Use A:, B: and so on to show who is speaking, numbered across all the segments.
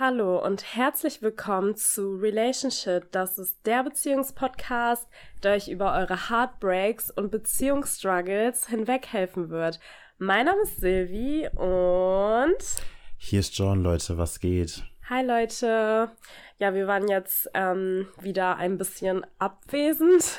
A: Hallo und herzlich willkommen zu Relationship. Das ist der Beziehungspodcast, der euch über eure Heartbreaks und Beziehungsstruggles hinweghelfen wird. Mein Name ist Silvi und
B: hier ist John, Leute, was geht?
A: Hi Leute. Ja, wir waren jetzt ähm, wieder ein bisschen abwesend.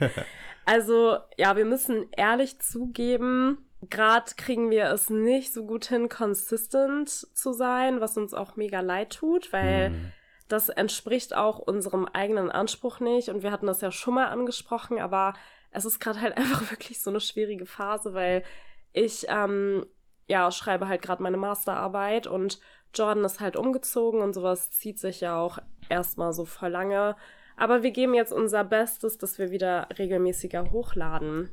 A: also ja, wir müssen ehrlich zugeben, Gerade kriegen wir es nicht so gut hin, consistent zu sein, was uns auch mega leid tut, weil mhm. das entspricht auch unserem eigenen Anspruch nicht. Und wir hatten das ja schon mal angesprochen, aber es ist gerade halt einfach wirklich so eine schwierige Phase, weil ich ähm, ja schreibe halt gerade meine Masterarbeit und Jordan ist halt umgezogen und sowas zieht sich ja auch erstmal so voll lange. Aber wir geben jetzt unser Bestes, dass wir wieder regelmäßiger hochladen.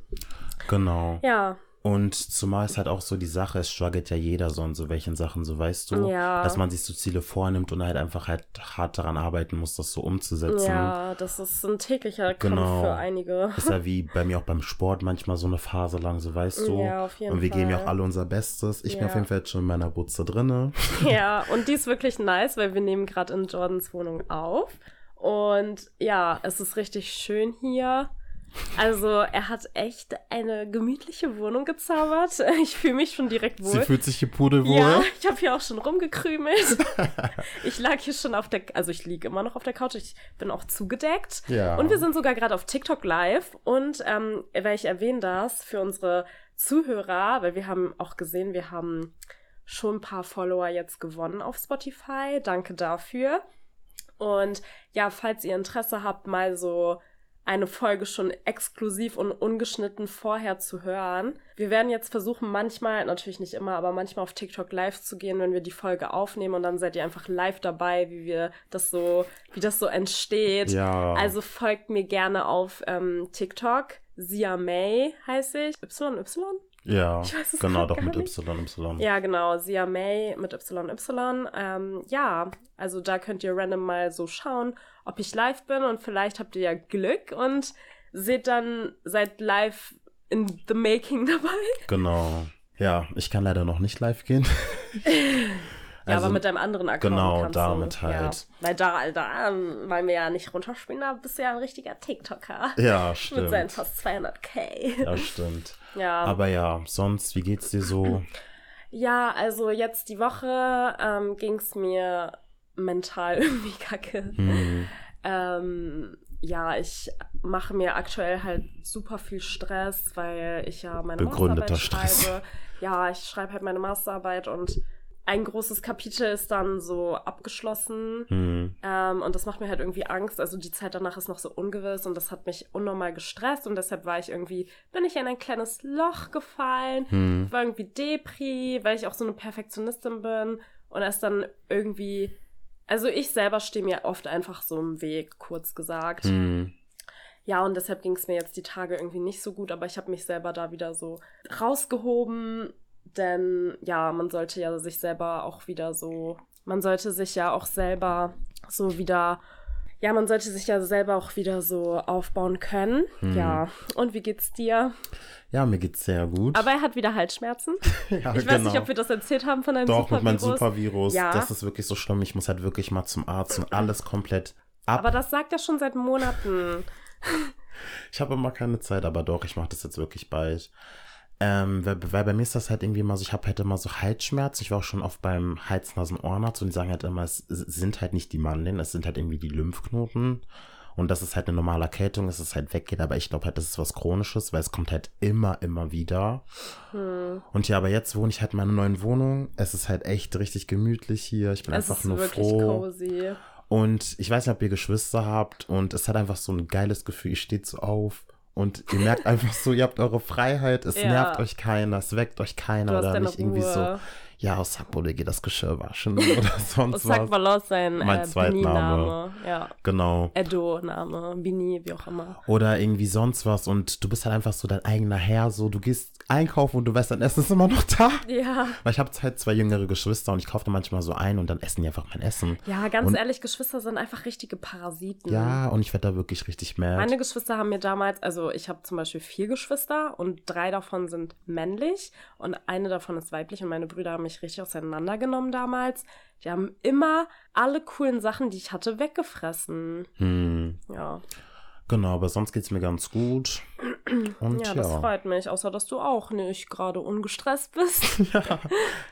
B: Genau.
A: Ja,
B: und zumal ist halt auch so die Sache, es struggelt ja jeder so an so welchen Sachen, so weißt du,
A: ja.
B: dass man sich so Ziele vornimmt und halt einfach halt hart daran arbeiten muss, das so umzusetzen.
A: Ja, das ist ein täglicher Kampf genau. für einige.
B: Ist ja wie bei mir auch beim Sport manchmal so eine Phase lang, so weißt du.
A: Ja, auf jeden
B: und wir
A: Fall.
B: geben ja auch alle unser Bestes. Ich ja. bin auf jeden Fall jetzt schon in meiner Butze drinne.
A: Ja, und die ist wirklich nice, weil wir nehmen gerade in Jordans Wohnung auf. Und ja, es ist richtig schön hier. Also er hat echt eine gemütliche Wohnung gezaubert. Ich fühle mich schon direkt wohl.
B: Sie fühlt sich hier pudelwohl.
A: Ja, ich habe hier auch schon rumgekrümelt. ich lag hier schon auf der, also ich liege immer noch auf der Couch. Ich bin auch zugedeckt.
B: Ja.
A: Und wir sind sogar gerade auf TikTok live. Und ähm, weil ich erwähne das für unsere Zuhörer, weil wir haben auch gesehen, wir haben schon ein paar Follower jetzt gewonnen auf Spotify. Danke dafür. Und ja, falls ihr Interesse habt, mal so eine Folge schon exklusiv und ungeschnitten vorher zu hören. Wir werden jetzt versuchen, manchmal, natürlich nicht immer, aber manchmal auf TikTok live zu gehen, wenn wir die Folge aufnehmen und dann seid ihr einfach live dabei, wie wir das so, wie das so entsteht.
B: Ja.
A: Also folgt mir gerne auf ähm, TikTok. Sia May heiße ich. YY?
B: Ja, genau, doch mit YY.
A: Ja, genau, Sia May mit YY. Ähm, ja, also da könnt ihr random mal so schauen, ob ich live bin und vielleicht habt ihr ja Glück und seht dann, seid live in the making dabei.
B: Genau. Ja, ich kann leider noch nicht live gehen.
A: Ja, also, aber mit deinem anderen Account
B: Genau, damit
A: du,
B: halt. Ja.
A: Weil da, da, weil wir ja nicht runterspielen, da bist du ja ein richtiger TikToker.
B: Ja, stimmt.
A: Mit seinen fast 200k.
B: Ja, stimmt.
A: Ja.
B: Aber ja, sonst, wie geht's dir so?
A: Ja, also jetzt die Woche ähm, ging es mir mental irgendwie kacke.
B: Mhm.
A: Ähm, ja, ich mache mir aktuell halt super viel Stress, weil ich ja meine
B: Begründeter
A: Masterarbeit
B: Stress.
A: schreibe. Ja, ich schreibe halt meine Masterarbeit und ein großes Kapitel ist dann so abgeschlossen.
B: Mhm.
A: Ähm, und das macht mir halt irgendwie Angst. Also die Zeit danach ist noch so ungewiss und das hat mich unnormal gestresst und deshalb war ich irgendwie, bin ich in ein kleines Loch gefallen.
B: Mhm.
A: Ich war irgendwie Depri, weil ich auch so eine Perfektionistin bin und erst dann irgendwie, also ich selber stehe mir oft einfach so im Weg, kurz gesagt.
B: Mhm.
A: Ja, und deshalb ging es mir jetzt die Tage irgendwie nicht so gut, aber ich habe mich selber da wieder so rausgehoben denn ja, man sollte ja sich selber auch wieder so, man sollte sich ja auch selber so wieder, ja, man sollte sich ja selber auch wieder so aufbauen können.
B: Hm.
A: Ja, und wie geht's dir?
B: Ja, mir geht's sehr gut.
A: Aber er hat wieder Halsschmerzen.
B: ja,
A: ich
B: genau.
A: weiß nicht, ob wir das erzählt haben von einem
B: Doch,
A: Supervirus.
B: mit meinem Supervirus.
A: Ja.
B: Das ist wirklich so schlimm. Ich muss halt wirklich mal zum Arzt und alles komplett ab.
A: Aber das sagt er schon seit Monaten.
B: ich habe immer keine Zeit, aber doch, ich mache das jetzt wirklich bald. Ähm, weil, weil, bei mir ist das halt irgendwie immer so, ich habe halt immer so Halsschmerzen. Ich war auch schon oft beim Hals-Nasen-Ohrenarzt und die sagen halt immer, es sind halt nicht die Mandeln, es sind halt irgendwie die Lymphknoten. Und das ist halt eine normale Erkältung, dass es halt weggeht. Aber ich glaube halt, das ist was Chronisches, weil es kommt halt immer, immer wieder.
A: Hm.
B: Und ja, aber jetzt wohne ich halt in meiner neuen Wohnung. Es ist halt echt richtig gemütlich hier. Ich bin
A: es
B: einfach nur
A: wirklich
B: froh.
A: Cozy.
B: Und ich weiß nicht, ob ihr Geschwister habt. Und es hat einfach so ein geiles Gefühl. Ich stehe so auf und ihr merkt einfach so, ihr habt eure Freiheit, es
A: Ja.
B: nervt euch keiner, es weckt euch keiner oder nicht irgendwie so,
A: Ruhe.
B: Ja, aus Sackbode geht das Geschirr waschen oder sonst was.
A: Valos sein
B: Mein
A: äh,
B: Zweitname.
A: Ja.
B: Genau.
A: Edo-Name, Bini, wie auch immer.
B: Oder irgendwie sonst was und du bist halt einfach so dein eigener Herr, so du gehst einkaufen und du weißt, dein Essen ist immer noch da.
A: Ja.
B: Weil ich habe halt zwei jüngere Geschwister und ich kaufe manchmal so ein und dann essen die einfach mein Essen.
A: Ja, ganz
B: Und-
A: ehrlich, Geschwister sind einfach richtige Parasiten.
B: Ja, und ich werde da wirklich richtig mad.
A: Meine Geschwister haben mir damals, also ich habe zum Beispiel vier Geschwister und drei davon sind männlich und eine davon ist weiblich und meine Brüder haben mich mich richtig auseinandergenommen damals. Die haben immer alle coolen Sachen, die ich hatte, weggefressen.
B: Hm.
A: Ja.
B: Genau, aber sonst geht's mir ganz gut. Und
A: Ja,
B: ja,
A: das freut mich, außer dass du auch nicht gerade ungestresst bist.
B: ja.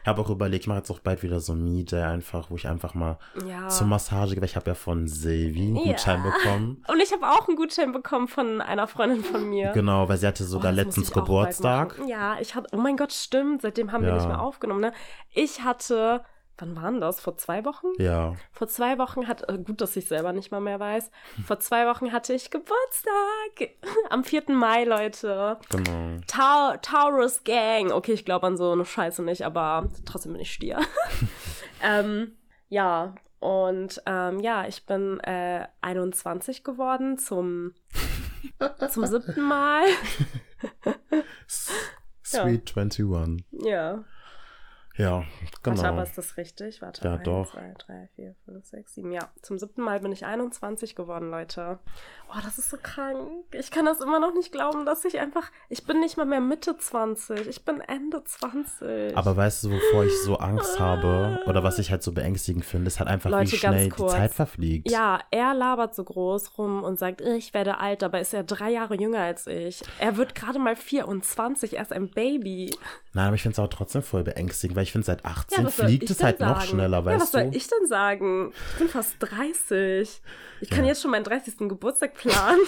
B: Ich habe auch überlegt, ich mache jetzt auch bald wieder so ein Me-Day einfach, wo ich einfach mal
A: Ja.
B: zur Massage gehe. Ich habe ja von Silvi einen
A: Ja.
B: Gutschein bekommen.
A: Und ich habe auch einen Gutschein bekommen von einer Freundin von mir.
B: Genau, weil sie hatte
A: Oh,
B: sogar
A: muss
B: letztens Geburtstag.
A: Ja, ich hatte, oh mein Gott, stimmt, seitdem haben wir nicht mehr aufgenommen, ne? Ich hatte, wann waren das? Vor zwei Wochen?
B: Ja,
A: Vor zwei Wochen hat, äh, gut, dass ich selber nicht mal mehr weiß, vor zwei Wochen hatte ich Geburtstag. Am 4. Mai, Leute.
B: genau.
A: Tau Taurus Gang. Okay, ich glaube an so eine Scheiße nicht, aber trotzdem bin ich Stier. ähm, ja, und ähm, ja, ich bin äh, 21 geworden zum, zum siebten Mal.
B: Sweet 21.
A: Ja.
B: Ja,
A: Warte, aber
B: genau.
A: ist das richtig? Warte.
B: Ja,
A: eins,
B: doch.
A: zwei, drei, vier, fünf, sechs, sieben. Ja, zum siebten Mal bin ich 21 geworden, Leute. Oh, das ist so krank. Ich kann das immer noch nicht glauben, dass ich einfach. Ich bin nicht mal mehr Mitte 20. Ich bin Ende 20.
B: Aber weißt du, wovor ich so Angst habe oder was ich halt so beängstigend finde, ist halt einfach,
A: Leute,
B: wie
A: ganz
B: schnell die. Zeit verfliegt.
A: Ja, er labert so groß rum und sagt, ich werde alt, dabei ist er drei Jahre jünger als ich. Er wird gerade mal 24, er ist ein Baby.
B: Nein, aber ich finde es auch trotzdem voll beängstigend, weil ich finde, seit 18
A: was soll
B: fliegt
A: ich
B: es
A: denn
B: halt noch
A: sagen?
B: schneller,
A: Ja, was
B: weißt
A: soll
B: du?
A: ich denn sagen? Ich bin fast 30. Ich kann
B: Ja.
A: jetzt schon meinen 30. Geburtstag planen.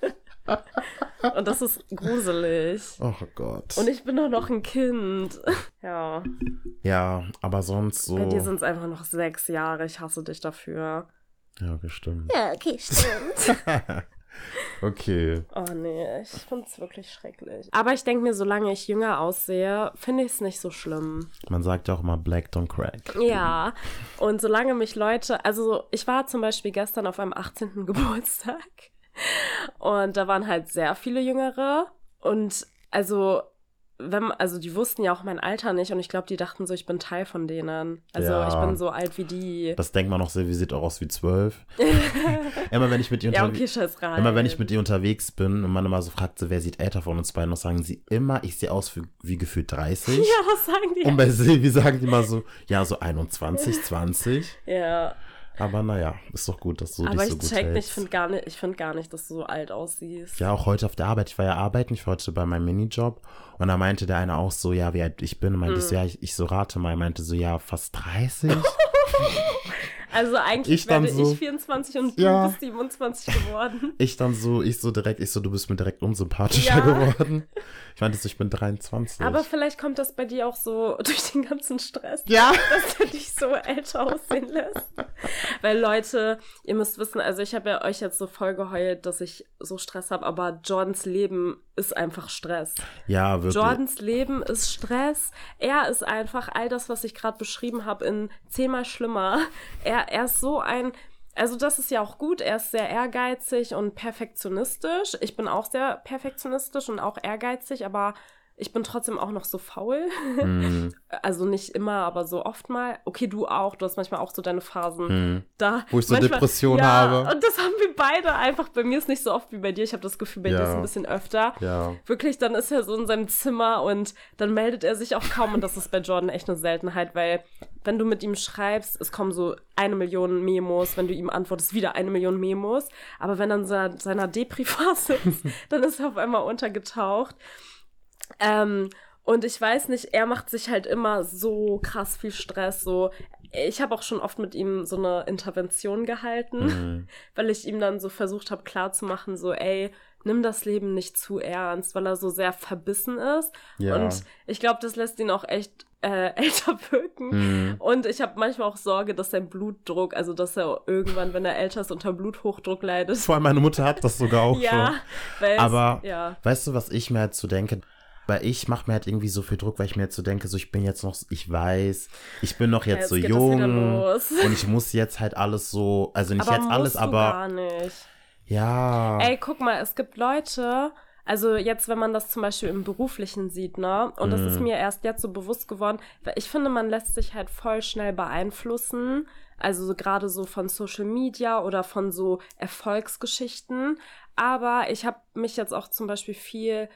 A: und das ist gruselig.
B: Oh Gott.
A: Und ich bin doch noch ein Kind. Ja,
B: ja, aber sonst so.
A: bei dir sind es einfach noch sechs Jahre. Ich hasse dich dafür.
B: ja, bestimmt.
A: Ja, okay, stimmt.
B: okay.
A: Oh nee, ich finde es wirklich schrecklich. Aber ich denke mir, solange ich jünger aussehe, finde ich es nicht so schlimm.
B: Man sagt ja auch immer Black don't crack.
A: Ja, und solange mich Leute, also ich war zum Beispiel gestern auf einem 18. Geburtstag und da waren halt sehr viele Jüngere und also wenn, also die wussten ja auch mein Alter nicht und ich glaube, die dachten so, ich bin Teil von denen. Also
B: Ja.
A: ich bin so alt wie die.
B: Das denkt man noch, Silvi sieht auch aus wie zwölf. immer wenn ich mit ihr
A: Ja,
B: unterwe-
A: okay.
B: Immer wenn ich mit ihr unterwegs bin und man immer so fragt, so, wer sieht älter von uns beiden, dann sagen sie immer, ich sehe aus wie, wie gefühlt 30.
A: Ja, das sagen die.
B: Und bei Silvi sagen die immer so, ja, so 21, 20.
A: ja,
B: Aber naja, ist doch gut, dass du
A: aber
B: dich
A: ich
B: so gut
A: check nicht,
B: hältst.
A: ich finde gar, nicht- ich find gar nicht, dass du so alt aussiehst.
B: Ja, auch heute auf der Arbeit. Ich war ja arbeiten, ich war heute bei meinem Minijob. Und da meinte der eine auch so, ja, wie alt ich bin. Und meinte ich
A: Hm.
B: so, ja, ich, ich so rate mal. Er meinte so, ja, fast 30.
A: Also eigentlich
B: Ich dann
A: werde
B: so-
A: ich 24 und
B: Ja.
A: du bist 27 geworden.
B: ich dann so, ich so direkt, ich so, du bist mir direkt unsympathischer
A: Ja.
B: geworden. Ich meinte so, ich bin 23.
A: Aber vielleicht kommt das bei dir auch so durch den ganzen Stress,
B: ja.
A: dass er dich so älter aussehen lässt. Weil Leute, ihr müsst wissen, also ich habe ja euch jetzt so voll geheult, dass ich so Stress habe, aber Jordans Leben ist einfach Stress.
B: Ja, wirklich.
A: Jordans Leben ist Stress. Er ist einfach all das, was ich gerade beschrieben habe, in zehnmal schlimmer. Er, er ist so ein. Also, das ist ja auch gut. Er ist sehr ehrgeizig und perfektionistisch. Ich bin auch sehr perfektionistisch und auch ehrgeizig, aber ich bin trotzdem auch noch so faul.
B: Hm,
A: Also nicht immer, aber so oft mal. Okay, du auch. Du hast manchmal auch so deine Phasen.
B: hm.
A: Da,
B: Wo ich so
A: manchmal-
B: Depressionen
A: ja,
B: habe.
A: Und das haben wir beide einfach. Bei mir ist nicht so oft wie bei dir. Ich habe das Gefühl, bei dir
B: Ja.
A: ist es ein bisschen öfter.
B: Ja.
A: Wirklich, dann ist er so in seinem Zimmer und dann meldet er sich auch kaum. Und das ist bei Jordan echt eine Seltenheit, weil wenn du mit ihm schreibst, es kommen so eine Million Memos. Wenn du ihm antwortest, wieder eine Million Memos. Aber wenn dann seiner, seiner Depri-Phase ist, dann ist er auf einmal untergetaucht. Ähm, und ich weiß nicht, er macht sich halt immer so krass viel Stress. So, ich habe auch schon oft mit ihm so eine Intervention gehalten,
B: Hm.
A: weil ich ihm dann so versucht habe klarzumachen, so, ey, nimm das Leben nicht zu ernst, weil er so sehr verbissen ist.
B: Ja.
A: Und ich glaube, das lässt ihn auch echt äh, älter wirken.
B: Hm.
A: Und ich habe manchmal auch Sorge, dass sein Blutdruck, also dass er irgendwann, wenn er älter ist, unter Bluthochdruck leidet.
B: Vor allem meine Mutter hat das sogar auch
A: ja,
B: schon.
A: weil
B: Aber
A: ja.
B: weißt du, was ich mir halt so denke? Weil ich mache mir halt irgendwie so viel Druck, weil ich mir jetzt so denke, so ich bin jetzt noch, ich weiß, ich bin noch jetzt,
A: Jetzt
B: so jung und ich muss jetzt halt alles so, also nicht
A: aber
B: jetzt alles, aber
A: gar nicht.
B: ja.
A: Ey, guck mal, es gibt Leute, also jetzt, wenn man das zum Beispiel im Beruflichen sieht, ne? Und das ist
B: Mhm.
A: mir erst jetzt so bewusst geworden, weil ich finde, man lässt sich halt voll schnell beeinflussen. Also so gerade so von Social Media oder von so Erfolgsgeschichten. Aber ich habe mich jetzt auch zum Beispiel viel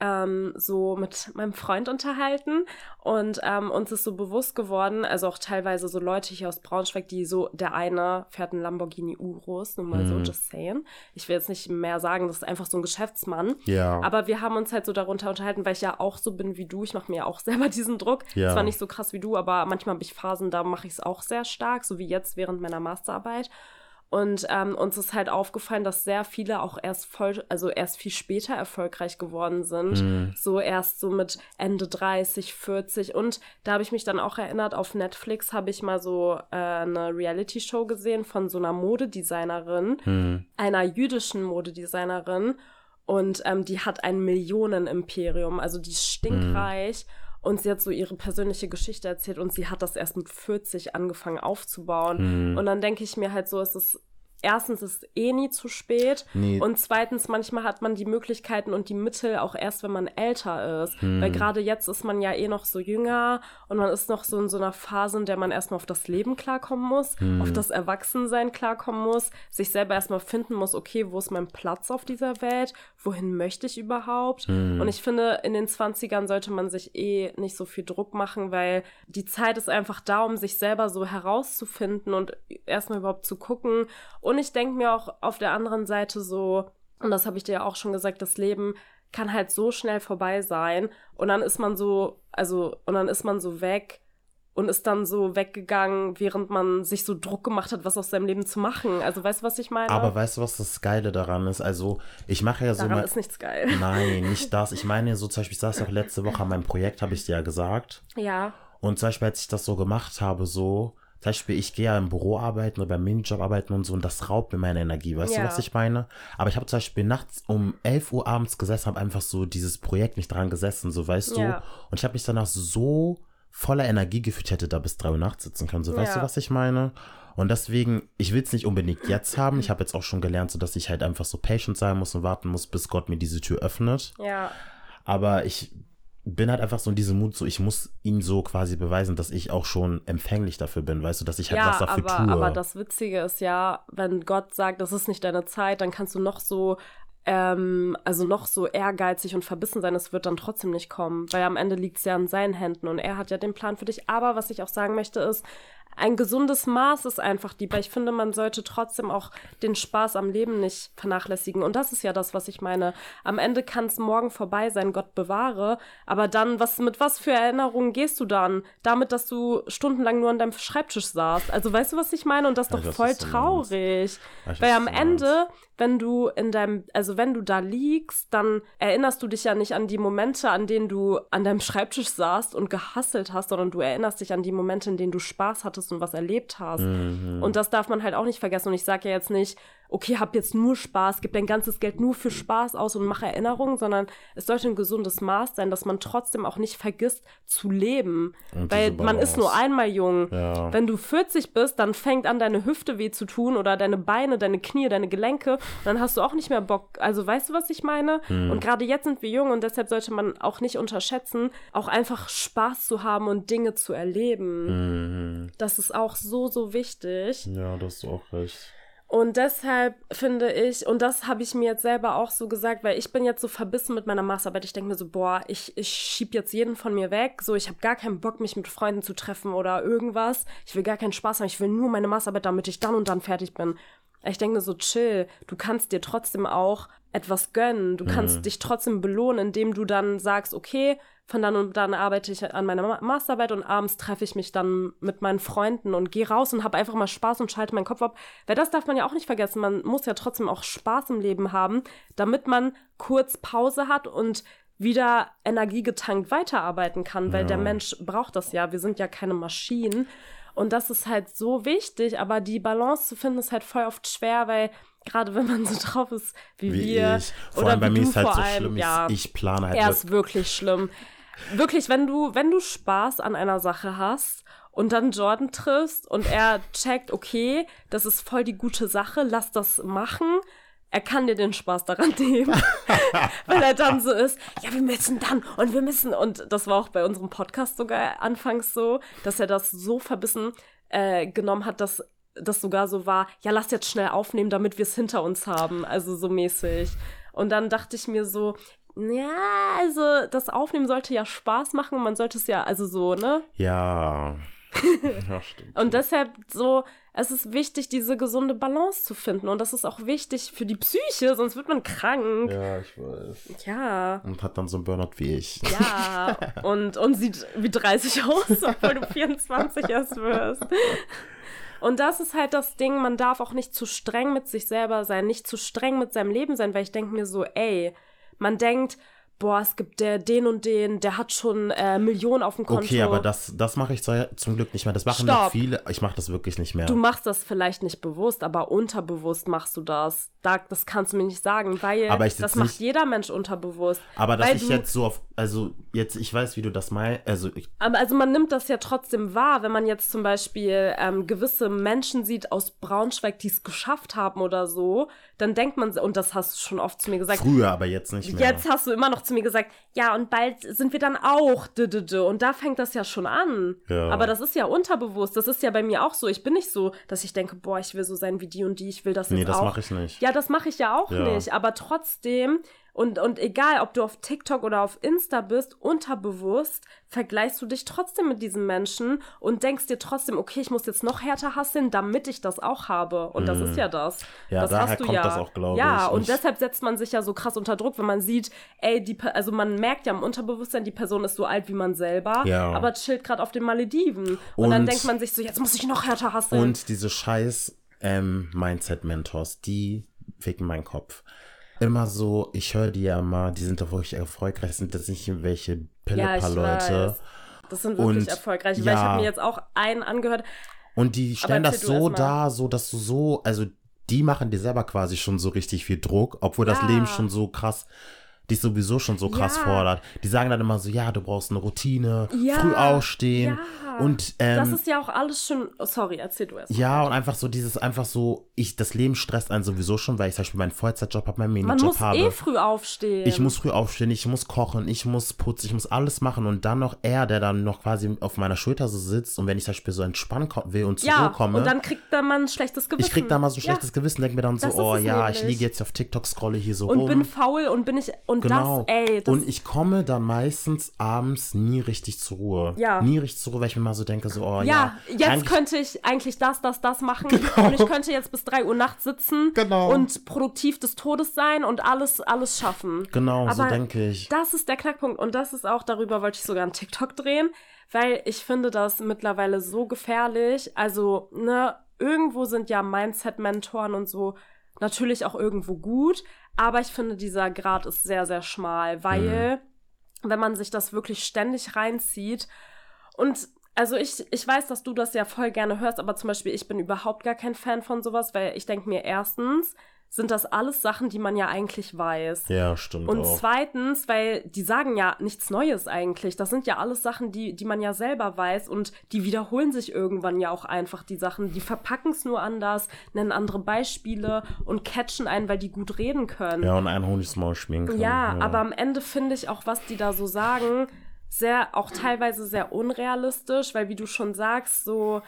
A: ähm, so mit meinem Freund unterhalten und ähm, uns ist so bewusst geworden, also auch teilweise so Leute hier aus Braunschweig, die so, der eine fährt einen Lamborghini Urus, nur mal mhm. so just saying. Ich will jetzt nicht mehr sagen, das ist einfach so ein Geschäftsmann.
B: Ja.
A: Aber wir haben uns halt so darunter unterhalten, weil ich ja auch so bin wie du. Ich mache mir ja auch selber diesen Druck. Ja. Zwar nicht so krass wie du, aber manchmal habe ich Phasen, da mache ich es auch sehr stark, so wie jetzt während meiner Masterarbeit. Und ähm, uns ist halt aufgefallen, dass sehr viele auch erst voll, also erst viel später erfolgreich geworden sind. Mhm. So erst so mit Ende 30, 40. Und da habe ich mich dann auch erinnert, auf Netflix habe ich mal so äh, eine Reality-Show gesehen von so einer Modedesignerin, mhm. einer jüdischen Modedesignerin. Und ähm, die hat ein Millionenimperium, also die ist stinkreich. Mhm. Und sie hat so ihre persönliche Geschichte erzählt und sie hat das erst mit 40 angefangen aufzubauen. Mhm. Und dann denke ich mir halt so, es ist erstens ist eh nie zu spät nee. und zweitens manchmal hat man die Möglichkeiten und die Mittel auch erst, wenn man älter ist. Hm. Weil gerade jetzt ist man ja eh noch so jünger und man ist noch so in so einer Phase, in der man erstmal auf das Leben klarkommen muss, hm. auf das Erwachsensein klarkommen muss, sich selber erstmal finden muss, okay, wo ist mein Platz auf dieser Welt? Wohin möchte ich überhaupt? Hm. Und ich finde, in den 20ern sollte man sich eh nicht so viel Druck machen, weil die Zeit ist einfach da, um sich selber so herauszufinden und erstmal überhaupt zu gucken und ich denke mir auch auf der anderen Seite so, und das habe ich dir ja auch schon gesagt, das Leben kann halt so schnell vorbei sein. Und dann ist man so, also, und dann ist man so weg und ist dann so weggegangen, während man sich so Druck gemacht hat, was aus seinem Leben zu machen. Also weißt du, was ich meine?
B: Aber weißt du, was das Geile daran ist? Also ich mache ja so
A: daran mal. ist nichts geil.
B: Nein, nicht das. Ich meine so zum Beispiel, ich saß auch letzte Woche an meinem Projekt, habe ich dir ja gesagt.
A: Ja.
B: Und zum Beispiel, als ich das so gemacht habe, so, zum Beispiel, ich gehe ja im Büro arbeiten oder beim Minijob arbeiten und so und das raubt mir meine Energie. Weißt ja. du, was ich meine? Aber ich habe zum Beispiel nachts um 11 Uhr abends gesessen, habe einfach so dieses Projekt nicht dran gesessen, so weißt ja. du. Und ich habe mich danach so voller Energie gefühlt, ich hätte da bis 3 Uhr nachts sitzen können. So, weißt du, was ich meine? Und deswegen, ich will es nicht unbedingt jetzt haben. Ich habe jetzt auch schon gelernt, so dass ich halt einfach so patient sein muss und warten muss, bis Gott mir diese Tür öffnet.
A: Ja.
B: Aber ich bin halt einfach so in diesem Mut, so ich muss ihm so quasi beweisen, dass ich auch schon empfänglich dafür bin, weißt du, dass ich halt
A: ja,
B: was dafür
A: aber,
B: tue.
A: Aber das Witzige ist ja, wenn Gott sagt, das ist nicht deine Zeit, dann kannst du noch so ähm, also noch so ehrgeizig und verbissen sein, es wird dann trotzdem nicht kommen, weil am Ende liegt es ja in seinen Händen und er hat ja den Plan für dich. Aber was ich auch sagen möchte ist, ein gesundes Maß ist einfach die, weil ich finde, man sollte trotzdem auch den Spaß am Leben nicht vernachlässigen. Und das ist ja das, was ich meine. Am Ende kann es morgen vorbei sein, Gott bewahre. Aber dann, was, mit was für Erinnerungen gehst du dann? Damit, dass du stundenlang nur an deinem Schreibtisch saßt. Also weißt du, was ich meine? Und das ist doch ja, voll traurig. weil am Ende, wenn du in deinem, also wenn du da liegst, dann erinnerst du dich ja nicht an die Momente, an denen du an deinem Schreibtisch saßt und gehasselt hast, sondern du erinnerst dich an die Momente, in denen du Spaß hattest und was erlebt hast. Mhm. Und das darf man halt auch nicht vergessen. Und ich sage ja jetzt nicht, okay, hab jetzt nur Spaß, gib dein ganzes Geld nur für Spaß aus und mach Erinnerungen, sondern es sollte ein gesundes Maß sein, dass man trotzdem auch nicht vergisst zu leben. Und Weil man ist nur einmal jung. Ja. Wenn du 40 bist, dann fängt an, deine Hüfte weh zu tun oder deine Beine, deine Knie, deine Gelenke. dann hast du auch nicht mehr Bock. Also weißt du, was ich meine? Mhm. Und gerade jetzt sind wir jung und deshalb sollte man auch nicht unterschätzen, auch einfach Spaß zu haben und Dinge zu erleben. Mhm. Das ist auch so, so wichtig.
B: Ja, das ist auch recht.
A: Und deshalb finde ich, und das habe ich mir jetzt selber auch so gesagt, weil ich bin jetzt so verbissen mit meiner Masterarbeit. Ich denke mir so, boah, ich, ich schieb jetzt jeden von mir weg. So, ich habe gar keinen Bock, mich mit Freunden zu treffen oder irgendwas. Ich will gar keinen Spaß haben. Ich will nur meine Masterarbeit, damit ich dann und dann fertig bin. Ich denke mir so, chill, du kannst dir trotzdem auch etwas gönnen. Du kannst mhm. dich trotzdem belohnen, indem du dann sagst, okay, von dann und dann arbeite ich an meiner Masterarbeit und abends treffe ich mich dann mit meinen Freunden und gehe raus und habe einfach mal Spaß und schalte meinen Kopf ab. Weil das darf man ja auch nicht vergessen. Man muss ja trotzdem auch Spaß im Leben haben, damit man kurz Pause hat und wieder energiegetankt weiterarbeiten kann, weil ja. der Mensch braucht das ja. Wir sind ja keine Maschinen. Und das ist halt so wichtig, aber die Balance zu finden ist halt voll oft schwer, weil gerade wenn man so drauf ist wie, wie wir
B: ich. Vor oder allem bei mir ist halt so allem, schlimm, ja, ich plane halt.
A: Er ist wirklich schlimm. Wirklich, wenn du, wenn du Spaß an einer Sache hast und dann Jordan triffst und er checkt, okay, das ist voll die gute Sache, lass das machen, er kann dir den Spaß daran nehmen, weil er dann so ist, ja, wir müssen dann und wir müssen, und das war auch bei unserem Podcast sogar anfangs so, dass er das so verbissen äh, genommen hat, dass das sogar so war, ja, lass jetzt schnell aufnehmen, damit wir es hinter uns haben, also so mäßig. Und dann dachte ich mir so, ja, also das Aufnehmen sollte ja Spaß machen und man sollte es ja, also so, ne?
B: Ja. ja, stimmt.
A: Und deshalb so, es ist wichtig, diese gesunde Balance zu finden. Und das ist auch wichtig für die Psyche, sonst wird man krank.
B: Ja, ich weiß.
A: Ja.
B: Und hat dann so einen Burnout wie ich.
A: Ja. und, und sieht wie 30 aus, obwohl du 24 erst wirst. Und das ist halt das Ding, man darf auch nicht zu streng mit sich selber sein, nicht zu streng mit seinem Leben sein, weil ich denke mir so, ey, man denkt, boah, es gibt der, den und den, der hat schon äh, Millionen auf dem Konto.
B: Okay, aber das, das mache ich zum Glück nicht mehr. Das machen
A: Stopp.
B: noch viele. Ich mache das wirklich nicht mehr.
A: Du machst das vielleicht nicht bewusst, aber unterbewusst machst du das. Da, das kannst du mir nicht sagen, weil
B: Aber ich
A: das macht
B: nicht-
A: jeder Mensch unterbewusst.
B: aber dass ich
A: du-
B: jetzt so auf, also jetzt, ich weiß, wie du das meinst. Also ich,
A: Aber also man nimmt das ja trotzdem wahr, wenn man jetzt zum Beispiel ähm, gewisse Menschen sieht aus Braunschweig, die es geschafft haben oder so, dann denkt man, und das hast du schon oft zu mir gesagt,
B: früher, aber jetzt nicht mehr.
A: Jetzt hast du immer noch zu mir gesagt, ja, und bald sind wir dann auch. dü, dü, dü. Und da fängt das ja schon an.
B: Ja.
A: Aber das ist ja unterbewusst. Das ist ja bei mir auch so. Ich bin nicht so, dass ich denke, boah, ich will so sein wie die und die, ich will das
B: Nee,
A: jetzt
B: das
A: auch.
B: mache ich nicht.
A: Ja, das mache ich ja auch
B: Ja.
A: nicht. Aber trotzdem, und, und egal, ob du auf TikTok oder auf Insta bist, unterbewusst vergleichst du dich trotzdem mit diesen Menschen und denkst dir trotzdem, okay, ich muss jetzt noch härter hasseln, damit ich das auch habe. Und das ist ja das.
B: Ja,
A: das
B: daher
A: hast du
B: kommt
A: ja.
B: das auch, glaub
A: Ja,
B: ich.
A: und
B: Und-
A: deshalb setzt man sich ja so krass unter Druck, wenn man sieht, ey, die, also man merkt ja im Unterbewusstsein, die Person ist so alt wie man selber,
B: Ja.
A: aber chillt gerade auf den Malediven. Und, dann
B: Und-
A: denkt man sich so, jetzt muss ich noch härter hasseln.
B: Und diese scheiß ähm, Mindset-Mentors, die ficken meinen Kopf. Immer so, ich höre die ja immer, die sind doch wirklich erfolgreich, sind das nicht irgendwelche
A: ja,
B: Pillepaar-Leute.
A: weiß. Das sind wirklich
B: Und-
A: erfolgreich, weil ich
B: ja.
A: habe mir jetzt auch einen angehört.
B: Und die stellen das so
A: mal.
B: dar, so dass du so, also die machen dir selber quasi schon so richtig viel Druck, obwohl das
A: Ja.
B: Leben schon so krass, dich sowieso schon so krass
A: Ja.
B: fordert. Die sagen dann immer so, ja, du brauchst eine Routine,
A: Ja,
B: früh aufstehen
A: ja.
B: und
A: das
B: ähm,
A: ist ja auch alles schon. Oh, sorry, erzähl du erst.
B: ja, und einfach so dieses, einfach so, ich, das Leben stresst einen sowieso schon, weil ich zum Beispiel meinen Vollzeitjob habe, meinen
A: Man
B: Minijob
A: muss
B: habe.
A: eh früh aufstehen.
B: Ich muss früh aufstehen, ich muss kochen, ich muss putzen, ich muss alles machen und dann noch er, der dann noch quasi auf meiner Schulter so sitzt und wenn ich zum Beispiel so entspannen will und zur
A: ja,
B: Ruhe komme,
A: und dann kriegt da man ein schlechtes Gewissen.
B: ich krieg da mal so ein schlechtes Gewissen, denke mir dann so,
A: Das
B: oh ja, ich
A: nämlich.
B: liege jetzt auf TikTok, scrolle hier so
A: Und
B: rum.
A: bin faul und bin ich. Und
B: genau.
A: das, ey, das
B: und ich komme dann meistens abends nie richtig zur Ruhe.
A: Ja.
B: Nie richtig zur Ruhe, weil ich mir mal so denke, so, oh ja.
A: Ja, jetzt könnte ich eigentlich das, das, das machen. Und ich könnte jetzt bis 3 Uhr nachts sitzen
B: Genau.
A: und produktiv des Todes sein und alles, alles schaffen.
B: Genau, so
A: Aber
B: denke ich.
A: Das ist der Knackpunkt. Und das ist auch, darüber wollte ich sogar einen TikTok drehen, weil ich finde das mittlerweile so gefährlich. Also, ne, irgendwo sind ja Mindset-Mentoren und so natürlich auch irgendwo gut. Aber ich finde, dieser Grad ist sehr, sehr schmal, weil, wenn man sich das wirklich ständig reinzieht und also ich, ich weiß, dass du das ja voll gerne hörst, aber zum Beispiel ich bin überhaupt gar kein Fan von sowas, weil ich denke mir erstens, sind das alles Sachen, die man ja eigentlich weiß.
B: Ja, stimmt
A: Und
B: auch.
A: zweitens, weil die sagen ja nichts Neues eigentlich. Das sind ja alles Sachen, die, die man ja selber weiß und die wiederholen sich irgendwann ja auch einfach, die Sachen. Die verpacken es nur anders, nennen andere Beispiele und catchen einen, weil die gut reden können.
B: Ja, und ein Honigsmaul schminken.
A: Ja, aber am Ende finde ich auch, was die da so sagen, sehr, auch teilweise sehr unrealistisch, weil wie du schon sagst, so,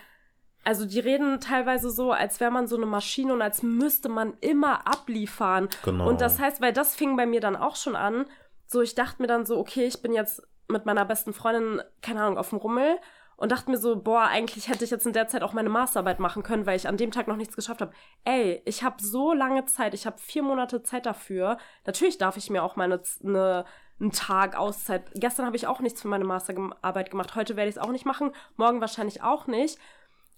A: also die reden teilweise so, als wäre man so eine Maschine und als müsste man immer abliefern.
B: Genau.
A: Und das heißt, weil das fing bei mir dann auch schon an, so ich dachte mir dann so, okay, ich bin jetzt mit meiner besten Freundin, keine Ahnung, auf dem Rummel und dachte mir so, boah, eigentlich hätte ich jetzt in der Zeit auch meine Masterarbeit machen können, weil ich an dem Tag noch nichts geschafft habe. Ey, ich habe so lange Zeit, ich habe vier Monate Zeit dafür. Natürlich darf ich mir auch meine eine, einen Tag Auszeit. Gestern habe ich auch nichts für meine Masterarbeit gemacht. Heute werde ich es auch nicht machen. Morgen wahrscheinlich auch nicht.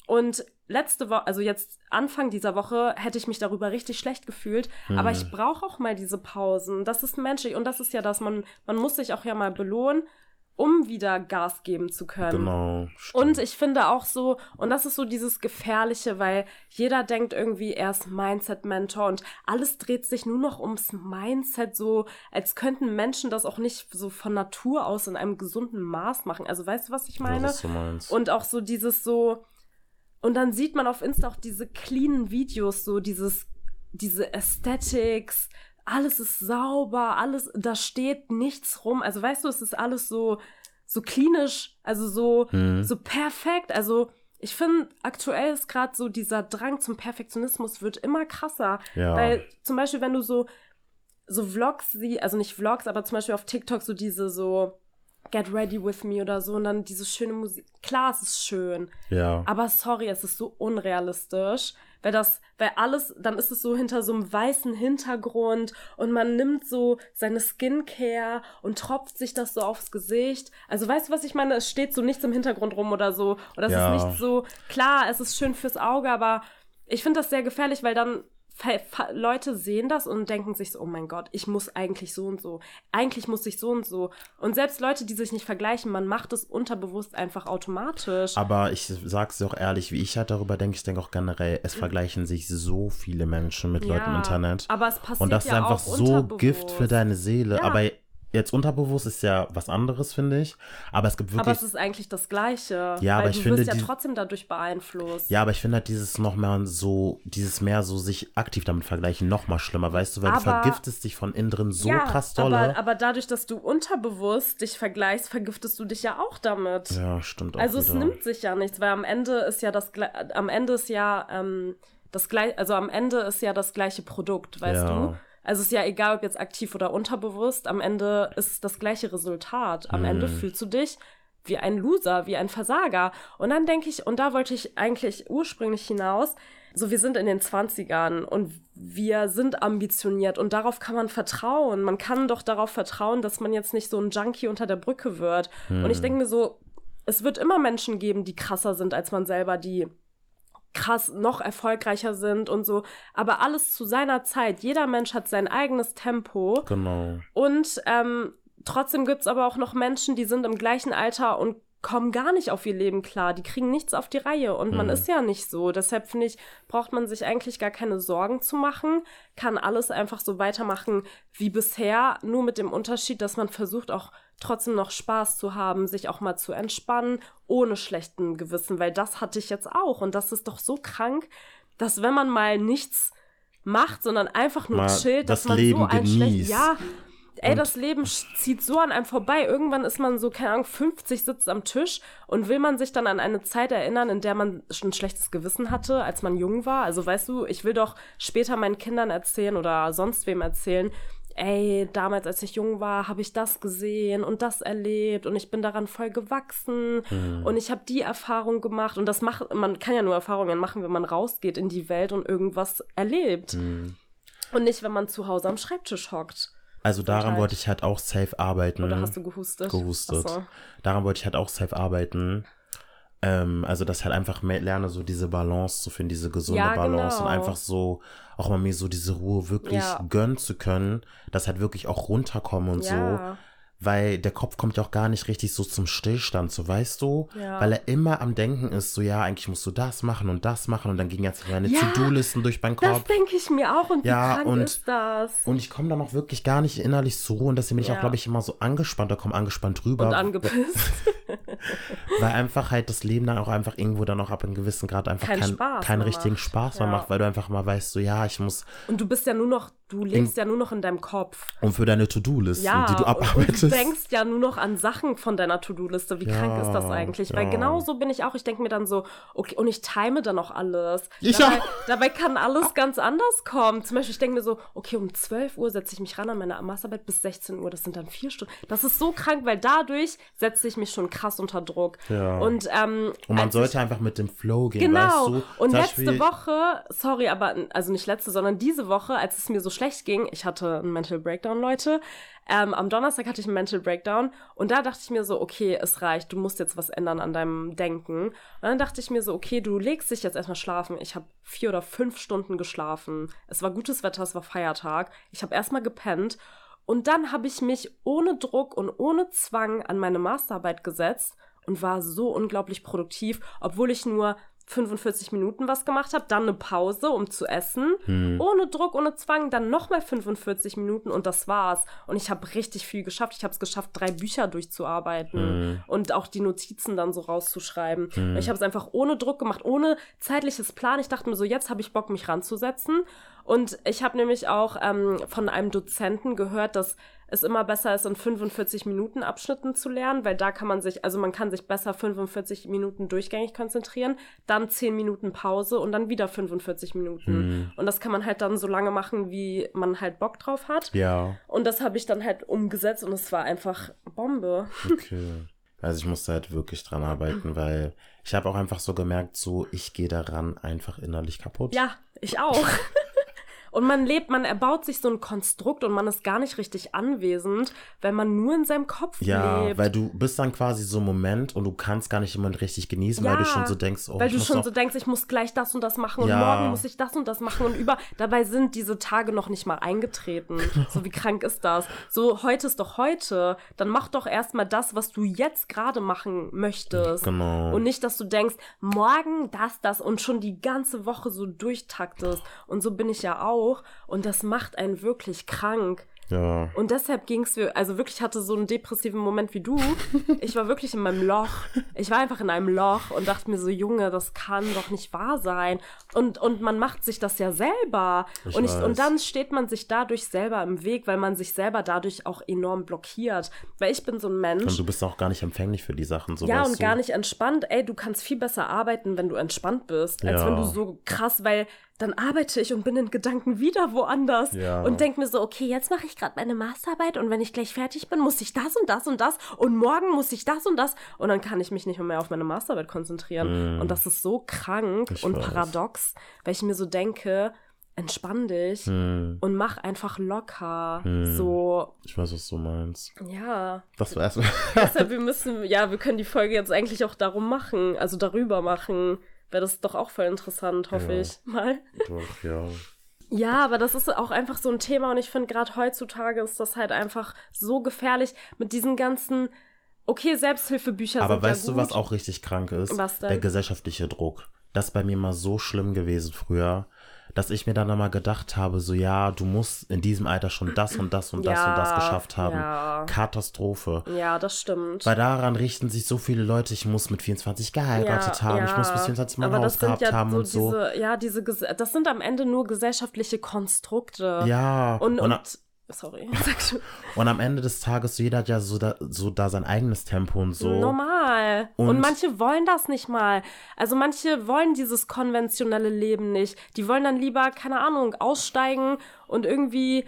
A: Und letzte Woche, also jetzt Anfang dieser Woche, hätte ich mich darüber richtig schlecht gefühlt. Aber ich brauche auch mal diese Pausen. Das ist menschlich und das ist ja das, man, man muss sich auch ja mal belohnen, um wieder Gas geben zu können.
B: Genau. Stimmt.
A: Und ich finde auch so, und das ist so dieses Gefährliche, weil jeder denkt irgendwie, er ist Mindset-Mentor und alles dreht sich nur noch ums Mindset, so als könnten Menschen das auch nicht so von Natur aus in einem gesunden Maß machen. Also weißt du, was ich meine?
B: was du meinst.
A: Und auch so dieses so, und dann sieht man auf Insta auch diese cleanen Videos, so dieses, diese Aesthetics, alles ist sauber, alles, da steht nichts rum. Also weißt du, es ist alles so, so klinisch, also so,
B: Hm.
A: so perfekt. Also ich finde, aktuell ist gerade so dieser Drang zum Perfektionismus wird immer krasser.
B: Ja.
A: Weil zum Beispiel, wenn du so, so Vlogs sie, also nicht Vlogs, aber zum Beispiel auf TikTok so diese so Get Ready With Me oder so und dann diese schöne Musik. Klar, es ist schön.
B: Ja.
A: Aber sorry, es ist so unrealistisch. Weil das, weil alles, dann ist es so hinter so einem weißen Hintergrund und man nimmt so seine Skincare und tropft sich das so aufs Gesicht. Also weißt du, was ich meine? Es steht so nichts im Hintergrund rum oder so. Oder es
B: Ja.
A: ist nicht so, klar, es ist schön fürs Auge, aber ich finde das sehr gefährlich, weil dann Leute sehen das und denken sich so, oh mein Gott, ich muss eigentlich so und so. Eigentlich muss ich so und so. Und selbst Leute, die sich nicht vergleichen, man macht es unterbewusst einfach automatisch.
B: Aber ich sag's dir auch ehrlich, wie ich halt darüber denke, ich denke auch generell, es vergleichen sich so viele Menschen mit Leuten im Internet.
A: Aber es passiert
B: Und das ist
A: ja
B: einfach
A: auch
B: so Gift für deine Seele.
A: Ja.
B: Aber jetzt unterbewusst ist ja was anderes, finde ich. Aber es gibt
A: Aber
B: wirklich.
A: es ist eigentlich das Gleiche.
B: Ja, aber ich
A: du
B: finde,
A: wirst ja
B: die-
A: trotzdem dadurch beeinflusst.
B: ja, aber ich finde halt dieses noch mehr so, dieses mehr so sich aktiv damit vergleichen, noch mal schlimmer, weißt du, weil du
A: Aber-
B: vergiftest dich von innen drin so
A: ja,
B: krass dolle.
A: Aber, aber dadurch, dass du unterbewusst dich vergleichst, vergiftest du dich ja auch damit.
B: ja, stimmt auch
A: also es
B: wieder.
A: nimmt sich ja nichts, weil am Ende ist ja das am Ende ist ja ähm, das gleiche, also am Ende ist ja das gleiche Produkt, weißt
B: Ja.
A: du? Also es ist ja egal, ob jetzt aktiv oder unterbewusst, am Ende ist es das gleiche Resultat. Am
B: Hm.
A: Ende fühlst du dich wie ein Loser, wie ein Versager. Und dann denke ich, und da wollte ich eigentlich ursprünglich hinaus, so wir sind in den 20ern und wir sind ambitioniert und darauf kann man vertrauen. Man kann doch darauf vertrauen, dass man jetzt nicht so ein Junkie unter der Brücke wird. Und ich denke mir so, es wird immer Menschen geben, die krasser sind als man selber, die krass noch erfolgreicher sind und so. Aber alles zu seiner Zeit. Jeder Mensch hat sein eigenes Tempo.
B: Genau.
A: Und ähm, trotzdem gibt es aber auch noch Menschen, die sind im gleichen Alter und kommen gar nicht auf ihr Leben klar. Die kriegen nichts auf die Reihe. Und man
B: Mhm.
A: ist ja nicht so. Deshalb finde ich, braucht man sich eigentlich gar keine Sorgen zu machen. Kann alles einfach so weitermachen wie bisher. Nur mit dem Unterschied, dass man versucht auch trotzdem noch Spaß zu haben, sich auch mal zu entspannen, ohne schlechten Gewissen. Weil das hatte ich jetzt auch. Und das ist doch so krank, dass wenn man mal nichts macht, sondern einfach nur
B: Mal
A: chillt, dass
B: das
A: man
B: Leben
A: so ein schlecht,
B: genießt.
A: ja, ey,
B: Und-
A: das Leben zieht so an einem vorbei. Irgendwann ist man so, keine Ahnung, 50 sitzt am Tisch und will man sich dann an eine Zeit erinnern, in der man schon ein schlechtes Gewissen hatte, als man jung war. Also weißt du, ich will doch später meinen Kindern erzählen oder sonst wem erzählen, ey, damals, als ich jung war, habe ich das gesehen und das erlebt und ich bin daran voll gewachsen
B: Mhm.
A: und ich habe die Erfahrung gemacht und das macht, man kann ja nur Erfahrungen machen, wenn man rausgeht in die Welt und irgendwas erlebt
B: Mhm.
A: und nicht, wenn man zu Hause am Schreibtisch hockt.
B: Also daran
A: halt-
B: wollte ich halt auch safe arbeiten.
A: Oder hast du gehustet?
B: gehustet.
A: So.
B: Daran wollte ich halt auch safe arbeiten. Ähm, also, dass ich halt einfach mehr lerne, so diese Balance zu finden, diese gesunde
A: Ja,
B: Balance
A: genau.
B: und einfach so auch mal mir so diese Ruhe wirklich
A: Ja.
B: gönnen zu können, dass halt wirklich auch runterkommen und so. Weil der Kopf kommt ja auch gar nicht richtig so zum Stillstand, so weißt du?
A: Ja.
B: Weil er immer am Denken ist, so ja, eigentlich musst du das machen und das machen und dann gingen jetzt meine
A: Ja,
B: To-Do-Listen durch meinen
A: Das
B: Kopf.
A: denke ich mir auch. Und
B: Ja,
A: wie
B: und-
A: ist das?
B: Und ich komme dann auch wirklich gar nicht innerlich zur Ruhe und deswegen bin ich
A: Ja.
B: auch, glaube ich, immer so angespannt, da komme angespannt rüber.
A: Und angepisst.
B: Weil einfach halt das Leben dann auch einfach irgendwo dann auch ab einem gewissen Grad einfach
A: Keinen
B: kein,
A: Spaß
B: keinen richtigen
A: macht.
B: Spaß mehr macht, weil du einfach mal weißt, so ja, ich muss
A: Und du bist ja nur noch, du lebst ja nur noch in deinem Kopf.
B: und für deine To-Do-Listen, die du abarbeitest.
A: Du denkst ja nur noch an Sachen von deiner To-Do-Liste. Wie krank ist das
B: Ja,
A: eigentlich? Weil
B: ja.
A: genau so bin ich auch. Ich denke mir dann so, okay, und ich time dann auch alles.
B: Ich
A: dabei,
B: auch.
A: dabei kann alles ganz anders kommen. Zum Beispiel, ich denke mir so, okay, um 12 Uhr setze ich mich ran an meine Masterarbeit bis 16 Uhr. Das sind dann vier Stunden. Das ist so krank, weil dadurch setze ich mich schon krass unter Druck.
B: Ja.
A: Und, ähm,
B: und man sollte einfach mit dem Flow gehen,
A: Genau.
B: weißt du?
A: Und
B: Zum
A: letzte
B: Beispiel-
A: Woche, sorry, aber also nicht letzte, sondern diese Woche, als es mir so schlecht ging, ich hatte einen Mental Breakdown, Leute. Ähm, am Donnerstag hatte ich einen Mental Breakdown und da dachte ich mir so, okay, es reicht, du musst jetzt was ändern an deinem Denken. Und dann dachte ich mir so, okay, du legst dich jetzt erstmal schlafen. Ich habe vier oder fünf Stunden geschlafen. Es war gutes Wetter, es war Feiertag. Ich habe erstmal gepennt und dann habe ich mich ohne Druck und ohne Zwang an meine Masterarbeit gesetzt und war so unglaublich produktiv, obwohl ich nur 45 Minuten was gemacht habe, dann eine Pause, um zu essen,
B: Hm.
A: ohne Druck, ohne Zwang, dann nochmal 45 Minuten und das war's. Und ich habe richtig viel geschafft. Ich habe es geschafft, drei Bücher durchzuarbeiten
B: Hm.
A: und auch die Notizen dann so rauszuschreiben. Und ich habe es einfach ohne Druck gemacht, ohne zeitliches Plan. Ich dachte mir so, jetzt habe ich Bock, mich ranzusetzen. Und ich habe nämlich auch ähm, von einem Dozenten gehört, dass es immer besser ist, in 45 Minuten Abschnitten zu lernen, weil da kann man sich, also man kann sich besser 45 Minuten durchgängig konzentrieren, dann 10 Minuten Pause und dann wieder 45 Minuten.
B: Hm.
A: Und das kann man halt dann so lange machen, wie man halt Bock drauf hat.
B: Ja,
A: Und das habe ich dann halt umgesetzt und es war einfach Bombe.
B: okay. Also ich musste halt wirklich dran arbeiten, weil ich habe auch einfach so gemerkt, so ich gehe daran einfach innerlich kaputt.
A: Ja, ich auch. Und man lebt, man erbaut sich so ein Konstrukt und man ist gar nicht richtig anwesend, wenn man nur in seinem Kopf
B: Ja,
A: lebt.
B: weil du bist dann quasi so ein Moment und du kannst gar nicht immer richtig genießen, weil du
A: Ja,
B: schon so denkst, oh,
A: Weil du schon so denkst, ich muss gleich das und das machen und
B: Ja.
A: morgen muss ich das und das machen und über. Dabei sind diese Tage noch nicht mal eingetreten. So wie krank ist das? So, heute ist doch heute. Dann mach doch erstmal das, was du jetzt gerade machen möchtest.
B: Genau.
A: Und nicht, dass du denkst, morgen das, das und schon die ganze Woche so durchtaktest. Und so bin ich ja auch. Und das macht einen wirklich krank.
B: ja.
A: Und deshalb ging es mir, also wirklich hatte so einen depressiven Moment wie du. Ich war wirklich in meinem Loch. Ich war einfach in einem Loch und dachte mir so, Junge, das kann doch nicht wahr sein. Und, und man macht sich das ja selber.
B: Ich
A: und, ich, und dann steht man sich dadurch selber im Weg, weil man sich selber dadurch auch enorm blockiert. Weil ich bin so ein Mensch.
B: Und du bist auch gar nicht empfänglich für die Sachen, so
A: Ja, und
B: du?
A: gar nicht entspannt. Ey, du kannst viel besser arbeiten, wenn du entspannt bist, als
B: Ja.
A: wenn du so krass, weil dann arbeite ich und bin in Gedanken wieder woanders
B: Ja.
A: und denk mir so, okay, jetzt mache ich gerade meine Masterarbeit und wenn ich gleich fertig bin, muss ich das und das und das und morgen muss ich das und das und dann kann ich mich nicht mehr auf meine Masterarbeit konzentrieren. Und das ist so krank
B: Ich
A: und
B: weiß.
A: paradox, weil ich mir so denke, entspann dich
B: Hm,
A: und mach einfach locker.
B: Hm.
A: So,
B: ich weiß, was du meinst.
A: ja.
B: Das war erstmal.
A: Deshalb, wir müssen, ja, wir können die Folge jetzt eigentlich auch darum machen, also darüber machen. Wäre das doch auch voll interessant, hoffe
B: Ja.
A: ich mal.
B: Doch, ja.
A: Ja, aber das ist auch einfach so ein Thema und ich finde gerade heutzutage ist das halt einfach so gefährlich mit diesen ganzen, okay, Selbsthilfebücher
B: Aber
A: sind
B: weißt
A: ja
B: du, was auch richtig krank ist?
A: Was denn?
B: Der gesellschaftliche Druck. Das ist bei mir mal so schlimm gewesen früher, dass ich mir dann einmal gedacht habe, so ja, du musst in diesem Alter schon das und das und das und das
A: Ja,
B: geschafft haben.
A: ja.
B: Katastrophe.
A: Ja, das stimmt.
B: Weil daran richten sich so viele Leute, ich muss mit 24 geheiratet haben, ich muss bis 24 Mal ein Haus gehabt
A: ja
B: haben
A: so
B: und so.
A: Diese, ja, diese, das sind am Ende nur gesellschaftliche Konstrukte.
B: Ja,
A: Und,
B: und,
A: und, sorry, sag du.
B: und am Ende des Tages, jeder hat ja so da, so da sein eigenes Tempo und so.
A: Normal. Und,
B: Und-
A: manche wollen das nicht mal. Also manche wollen dieses konventionelle Leben nicht. Die wollen dann lieber, keine Ahnung, aussteigen und irgendwie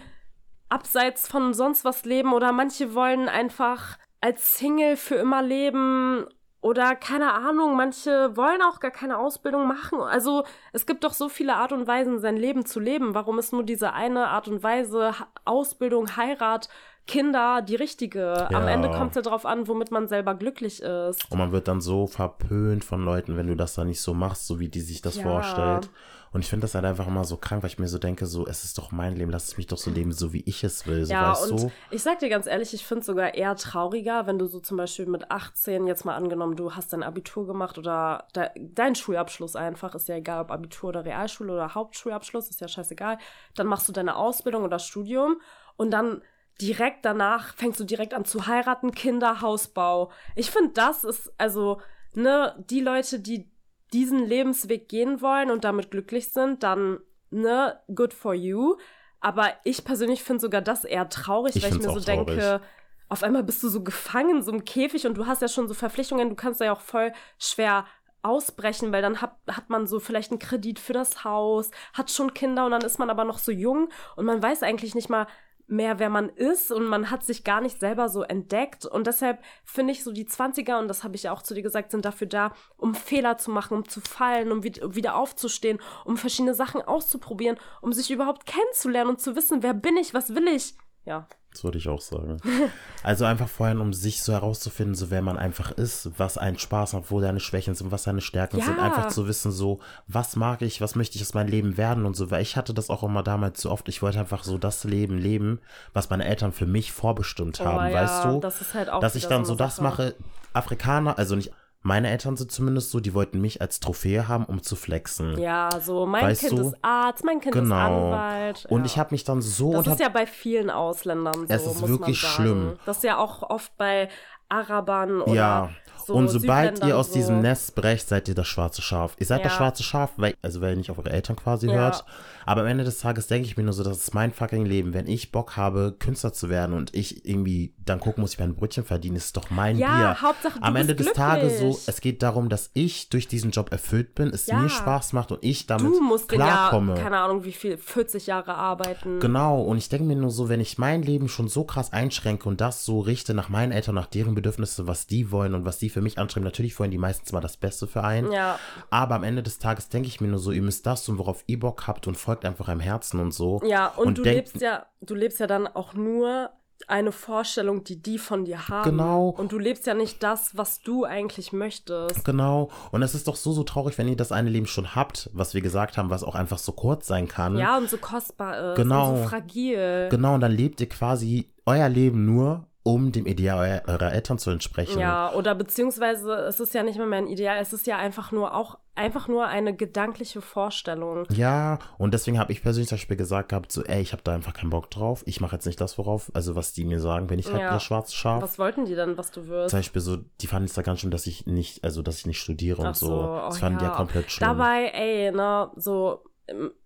A: abseits von sonst was leben. Oder manche wollen einfach als Single für immer leben. Oder keine Ahnung, manche wollen auch gar keine Ausbildung machen. Also es gibt doch so viele Art und Weisen, sein Leben zu leben. Warum ist nur diese eine Art und Weise, Ausbildung, Heirat, Kinder die richtige? Am
B: Ja.
A: Ende kommt es ja darauf an, womit man selber glücklich ist.
B: Und man wird dann so verpönt von Leuten, wenn du das dann nicht so machst, so wie die sich das
A: Ja.
B: vorstellt. Und ich finde das halt einfach immer so krank, weil ich mir so denke, so, es ist doch mein Leben, lass es mich doch so leben, so wie ich es will, so
A: Ja,
B: weißt
A: und
B: du?
A: ich sag dir ganz ehrlich, ich finde es sogar eher trauriger, wenn du so zum Beispiel mit 18, jetzt mal angenommen, du hast dein Abitur gemacht oder de dein Schulabschluss einfach, ist ja egal, ob Abitur oder Realschule oder Hauptschulabschluss, ist ja scheißegal. Dann machst du deine Ausbildung oder Studium und dann direkt danach fängst du direkt an zu heiraten, Kinder, Hausbau. Ich finde, das ist, also, ne, die Leute, die diesen Lebensweg gehen wollen und damit glücklich sind, dann, ne, good for you. Aber ich persönlich finde sogar das eher traurig,
B: Ich
A: weil ich mir so
B: traurig.
A: denke, auf einmal bist du so gefangen so einem Käfig und du hast ja schon so Verpflichtungen, du kannst da ja auch voll schwer ausbrechen, weil dann hat, hat man so vielleicht einen Kredit für das Haus, hat schon Kinder und dann ist man aber noch so jung und man weiß eigentlich nicht mal mehr, wer man ist und man hat sich gar nicht selber so entdeckt und deshalb finde ich so die 20er und das habe ich ja auch zu dir gesagt, sind dafür da, um Fehler zu machen, um zu fallen, um wi- wieder aufzustehen, um verschiedene Sachen auszuprobieren, um sich überhaupt kennenzulernen und zu wissen, wer bin ich, was will ich. Ja,
B: Das würde ich auch sagen. Also einfach vorher, um sich so herauszufinden, so wer man einfach ist, was einen Spaß macht, wo deine Schwächen sind, was deine Stärken sind.
A: Ja.
B: Einfach zu wissen, so, was mag ich, was möchte ich aus meinem Leben werden und so. Weil ich hatte das auch immer damals so oft. Ich wollte einfach so das Leben leben, was meine Eltern für mich vorbestimmt haben,
A: Oh ja,
B: weißt du?
A: das ist halt auch
B: dass ich dann
A: so
B: so das mache. Afrikaner, also nicht. Meine Eltern sind zumindest so, die wollten mich als Trophäe haben, um zu flexen.
A: Ja, so mein
B: Weißt
A: Kind
B: du?
A: ist Arzt, mein Kind ist
B: Genau.
A: Anwalt.
B: Und
A: ja.
B: ich habe mich dann so
A: Das
B: und
A: ist ja bei vielen Ausländern so,
B: Es ist wirklich schlimm.
A: Das ist ja auch oft bei Arabern oder
B: Ja,
A: so
B: und sobald ihr aus
A: so.
B: diesem Nest brecht, seid ihr das schwarze Schaf. Ihr seid das
A: Ja.
B: schwarze Schaf, weil, also weil ihr nicht auf eure Eltern quasi
A: Ja.
B: hört. Aber am Ende des Tages denke ich mir nur so, das ist mein fucking Leben. Wenn ich Bock habe, Künstler zu werden und ich irgendwie dann gucken muss, ich mein Brötchen verdienen, ist doch mein
A: Ja,
B: Bier.
A: Hauptsache,
B: Am Ende des Tages so,
A: glücklich.
B: es geht darum, dass ich durch diesen Job erfüllt bin, es mir Spaß macht und ich damit
A: Du musst den ja,
B: klarkomme.
A: keine Ahnung, wie viel, 40 Jahre arbeiten.
B: Genau, und ich denke mir nur so, wenn ich mein Leben schon so krass einschränke und das so richte nach meinen Eltern, nach deren Bedürfnisse, was die wollen und was die für mich anstreben, natürlich wollen die meistens mal das Beste für einen.
A: Ja,
B: Aber am Ende des Tages denke ich mir nur so, ihr müsst das tun, worauf ihr Bock habt und folgt einfach einem Herzen und so.
A: ja, und,
B: Und
A: du lebst ja, du lebst ja dann auch nur eine Vorstellung, die die von dir haben.
B: Genau.
A: Und du lebst ja nicht das, was du eigentlich möchtest.
B: Genau. Und es ist doch so, so traurig, wenn ihr das eine Leben schon habt, was wir gesagt haben, was auch einfach so kurz sein kann.
A: Ja, und so kostbar ist.
B: Genau.
A: Und so fragil.
B: Genau, und dann lebt ihr quasi euer Leben nur, um dem Ideal eurer, Eltern zu entsprechen.
A: Ja, oder beziehungsweise es ist ja nicht mehr ein Ideal, es ist ja einfach nur auch einfach nur eine gedankliche Vorstellung.
B: Ja, und deswegen habe ich persönlich zum Beispiel gesagt gehabt, so, ey, ich habe da einfach keinen Bock drauf. Ich mache jetzt nicht das, worauf, also was die mir sagen, wenn ich halt
A: Ja.
B: das schwarze Schaf.
A: Was wollten die denn, was du wirst?
B: Zum Beispiel so, die fanden es da ganz schlimm, dass ich nicht, also dass ich nicht studiere
A: Ach
B: und so.
A: so,
B: Das
A: oh
B: fanden die ja
A: ja.
B: komplett schlimm.
A: Dabei, ey, ne, so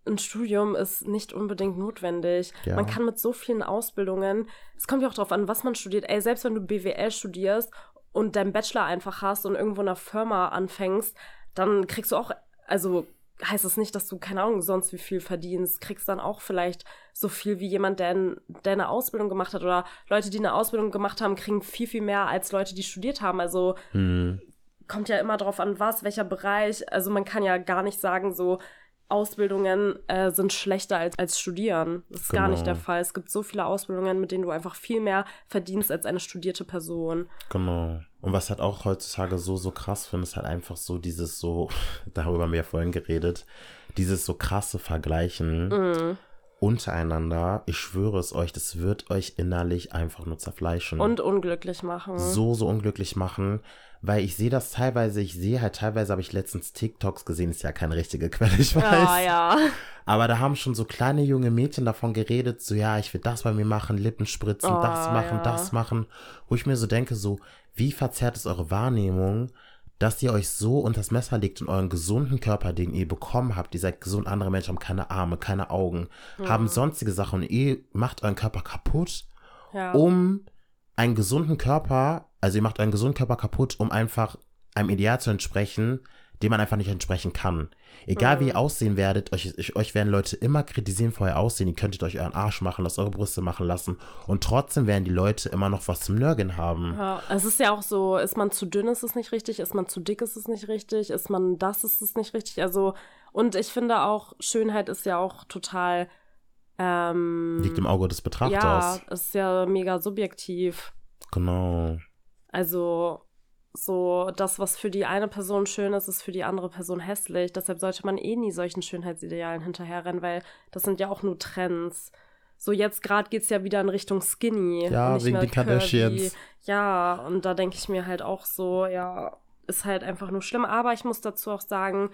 A: ein Studium ist nicht unbedingt notwendig.
B: Ja.
A: Man kann mit so vielen Ausbildungen, es kommt ja auch drauf an, was man studiert. Ey, selbst wenn du BWL studierst und deinen Bachelor einfach hast und irgendwo in einer Firma anfängst, dann kriegst du auch, also heißt es nicht, dass du, keine Ahnung, sonst wie viel verdienst, kriegst dann auch vielleicht so viel wie jemand, der, ein- der eine Ausbildung gemacht hat. Oder Leute, die eine Ausbildung gemacht haben, kriegen viel, viel mehr als Leute, die studiert haben. Also
B: Hm.
A: kommt ja immer drauf an, was, welcher Bereich. Also man kann ja gar nicht sagen, so Ausbildungen äh, sind schlechter als, als Studieren. Das ist gar
B: Genau.
A: nicht der Fall. Es gibt so viele Ausbildungen, mit denen du einfach viel mehr verdienst als eine studierte Person.
B: Genau. Und was halt auch heutzutage so, so krass finde, ist halt einfach so dieses so, darüber haben wir ja vorhin geredet, dieses so krasse Vergleichen
A: Mhm.
B: Untereinander. Ich schwöre es euch, das wird euch innerlich einfach nur zerfleischen.
A: Und unglücklich machen.
B: so, so unglücklich machen, weil ich sehe das teilweise, ich sehe halt teilweise, habe ich letztens TikToks gesehen, ist ja keine richtige Quelle, ich weiß.
A: Ja, ja.
B: Aber da haben schon so kleine junge Mädchen davon geredet, so ja, ich will das bei mir machen, Lippen spritzen,
A: Oh,
B: das machen,
A: ja.
B: das machen. Wo ich mir so denke, so, wie verzerrt ist eure Wahrnehmung, dass ihr euch so unter das Messer legt und euren gesunden Körper, den ihr bekommen habt, ihr seid gesund, andere Menschen haben keine Arme, keine Augen, haben sonstige Sachen und ihr macht euren Körper kaputt,
A: ja.
B: um einen gesunden Körper, also ihr macht euren gesunden Körper kaputt, um einfach einem Ideal zu entsprechen, dem man einfach nicht entsprechen kann. Egal wie ihr aussehen werdet, euch, ich- euch werden Leute immer kritisieren vor euer Aussehen. Ihr könntet euch euren Arsch machen lassen, eure Brüste machen lassen. Und trotzdem werden die Leute immer noch was zum Nörgeln haben.
A: Ja, es ist ja auch so, ist man zu dünn, ist es nicht richtig, ist man zu dick, ist es nicht richtig, ist man das, ist es nicht richtig. Also, und ich finde auch, Schönheit ist ja auch total, ähm,
B: Liegt im Auge des
A: ja,
B: Betrachters.
A: ist ja mega subjektiv.
B: Genau.
A: Also, so, das, was für die eine Person schön ist, ist für die andere Person hässlich. Deshalb sollte man eh nie solchen Schönheitsidealen hinterherrennen, weil das sind ja auch nur Trends. So, jetzt gerade geht es ja wieder in Richtung Skinny.
B: Ja, wegen den Kardashians.
A: Ja, und da denke ich mir halt auch so, ja, ist halt einfach nur schlimm. Aber ich muss dazu auch sagen,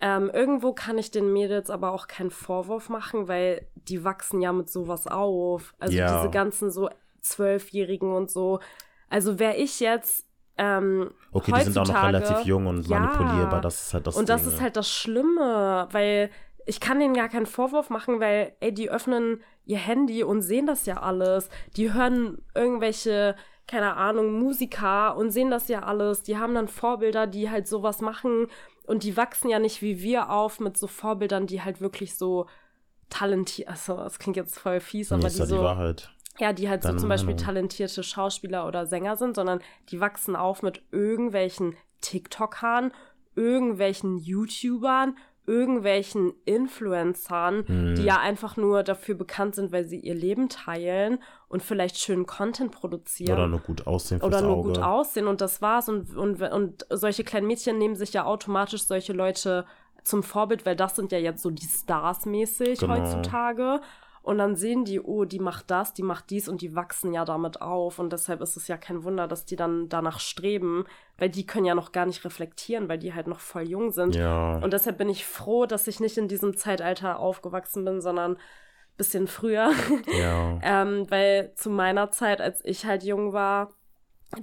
A: ähm, irgendwo kann ich den Mädels aber auch keinen Vorwurf machen, weil die wachsen ja mit sowas auf. Also
B: Ja.
A: diese ganzen so Zwölfjährigen und so. Also wäre ich jetzt ähm,
B: Okay, die sind auch noch relativ jung und
A: Ja.
B: manipulierbar. Das ist halt das
A: und das
B: Ding.
A: ist halt das Schlimme, weil ich kann denen gar keinen Vorwurf machen, weil, ey, die öffnen ihr Handy und sehen das ja alles. Die hören irgendwelche, keine Ahnung, Musiker und sehen das ja alles. Die haben dann Vorbilder, die halt sowas machen und die wachsen ja nicht wie wir auf mit so Vorbildern, die halt wirklich so talentiert, also das klingt jetzt voll fies, aber
B: ist
A: die
B: ja die
A: so,
B: Wahrheit.
A: Ja, die halt so
B: Deine
A: zum Beispiel
B: Meinung.
A: talentierte Schauspieler oder Sänger sind, sondern die wachsen auf mit irgendwelchen TikTokern, irgendwelchen YouTubern, irgendwelchen Influencern,
B: Mhm.
A: die ja einfach nur dafür bekannt sind, weil sie ihr Leben teilen und vielleicht schönen Content produzieren.
B: Oder nur gut aussehen fürs
A: Oder nur
B: Auge.
A: gut aussehen und das war's. Und, und, und solche kleinen Mädchen nehmen sich ja automatisch solche Leute zum Vorbild, weil das sind ja jetzt so die Stars mäßig
B: Genau.
A: heutzutage. Und dann sehen die, oh, die macht das, die macht dies und die wachsen ja damit auf. Und deshalb ist es ja kein Wunder, dass die dann danach streben, weil die können ja noch gar nicht reflektieren, weil die halt noch voll jung sind.
B: Ja.
A: Und deshalb bin ich froh, dass ich nicht in diesem Zeitalter aufgewachsen bin, sondern bisschen früher.
B: ja.
A: Ähm, weil zu meiner Zeit, als ich halt jung war,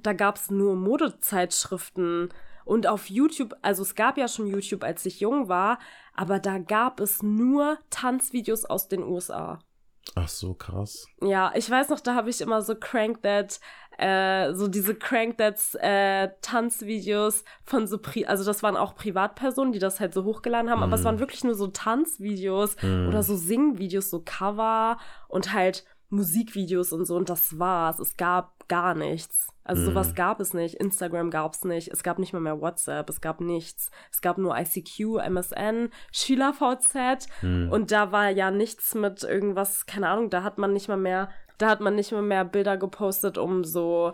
A: da gab es nur Modezeitschriften. Und auf YouTube, also es gab ja schon YouTube, als ich jung war, aber da gab es nur Tanzvideos aus den USA.
B: Ach so, krass.
A: Ja, ich weiß noch, da habe ich immer so Crank That, äh, so diese Crank That's äh, Tanzvideos von so, Pri also das waren auch Privatpersonen, die das halt so hochgeladen haben, mm. aber es waren wirklich nur so Tanzvideos mm. oder so Singvideos, so Cover und halt Musikvideos und so und das war's. Es gab gar nichts. Also sowas mhm. gab es nicht. Instagram gab es nicht. Es gab nicht mal mehr WhatsApp. Es gab nichts. Es gab nur ICQ, MSN, SchülerVZ mhm. und da war ja nichts mit irgendwas, keine Ahnung, da hat man nicht mal mehr, da hat man nicht mal mehr Bilder gepostet, um so,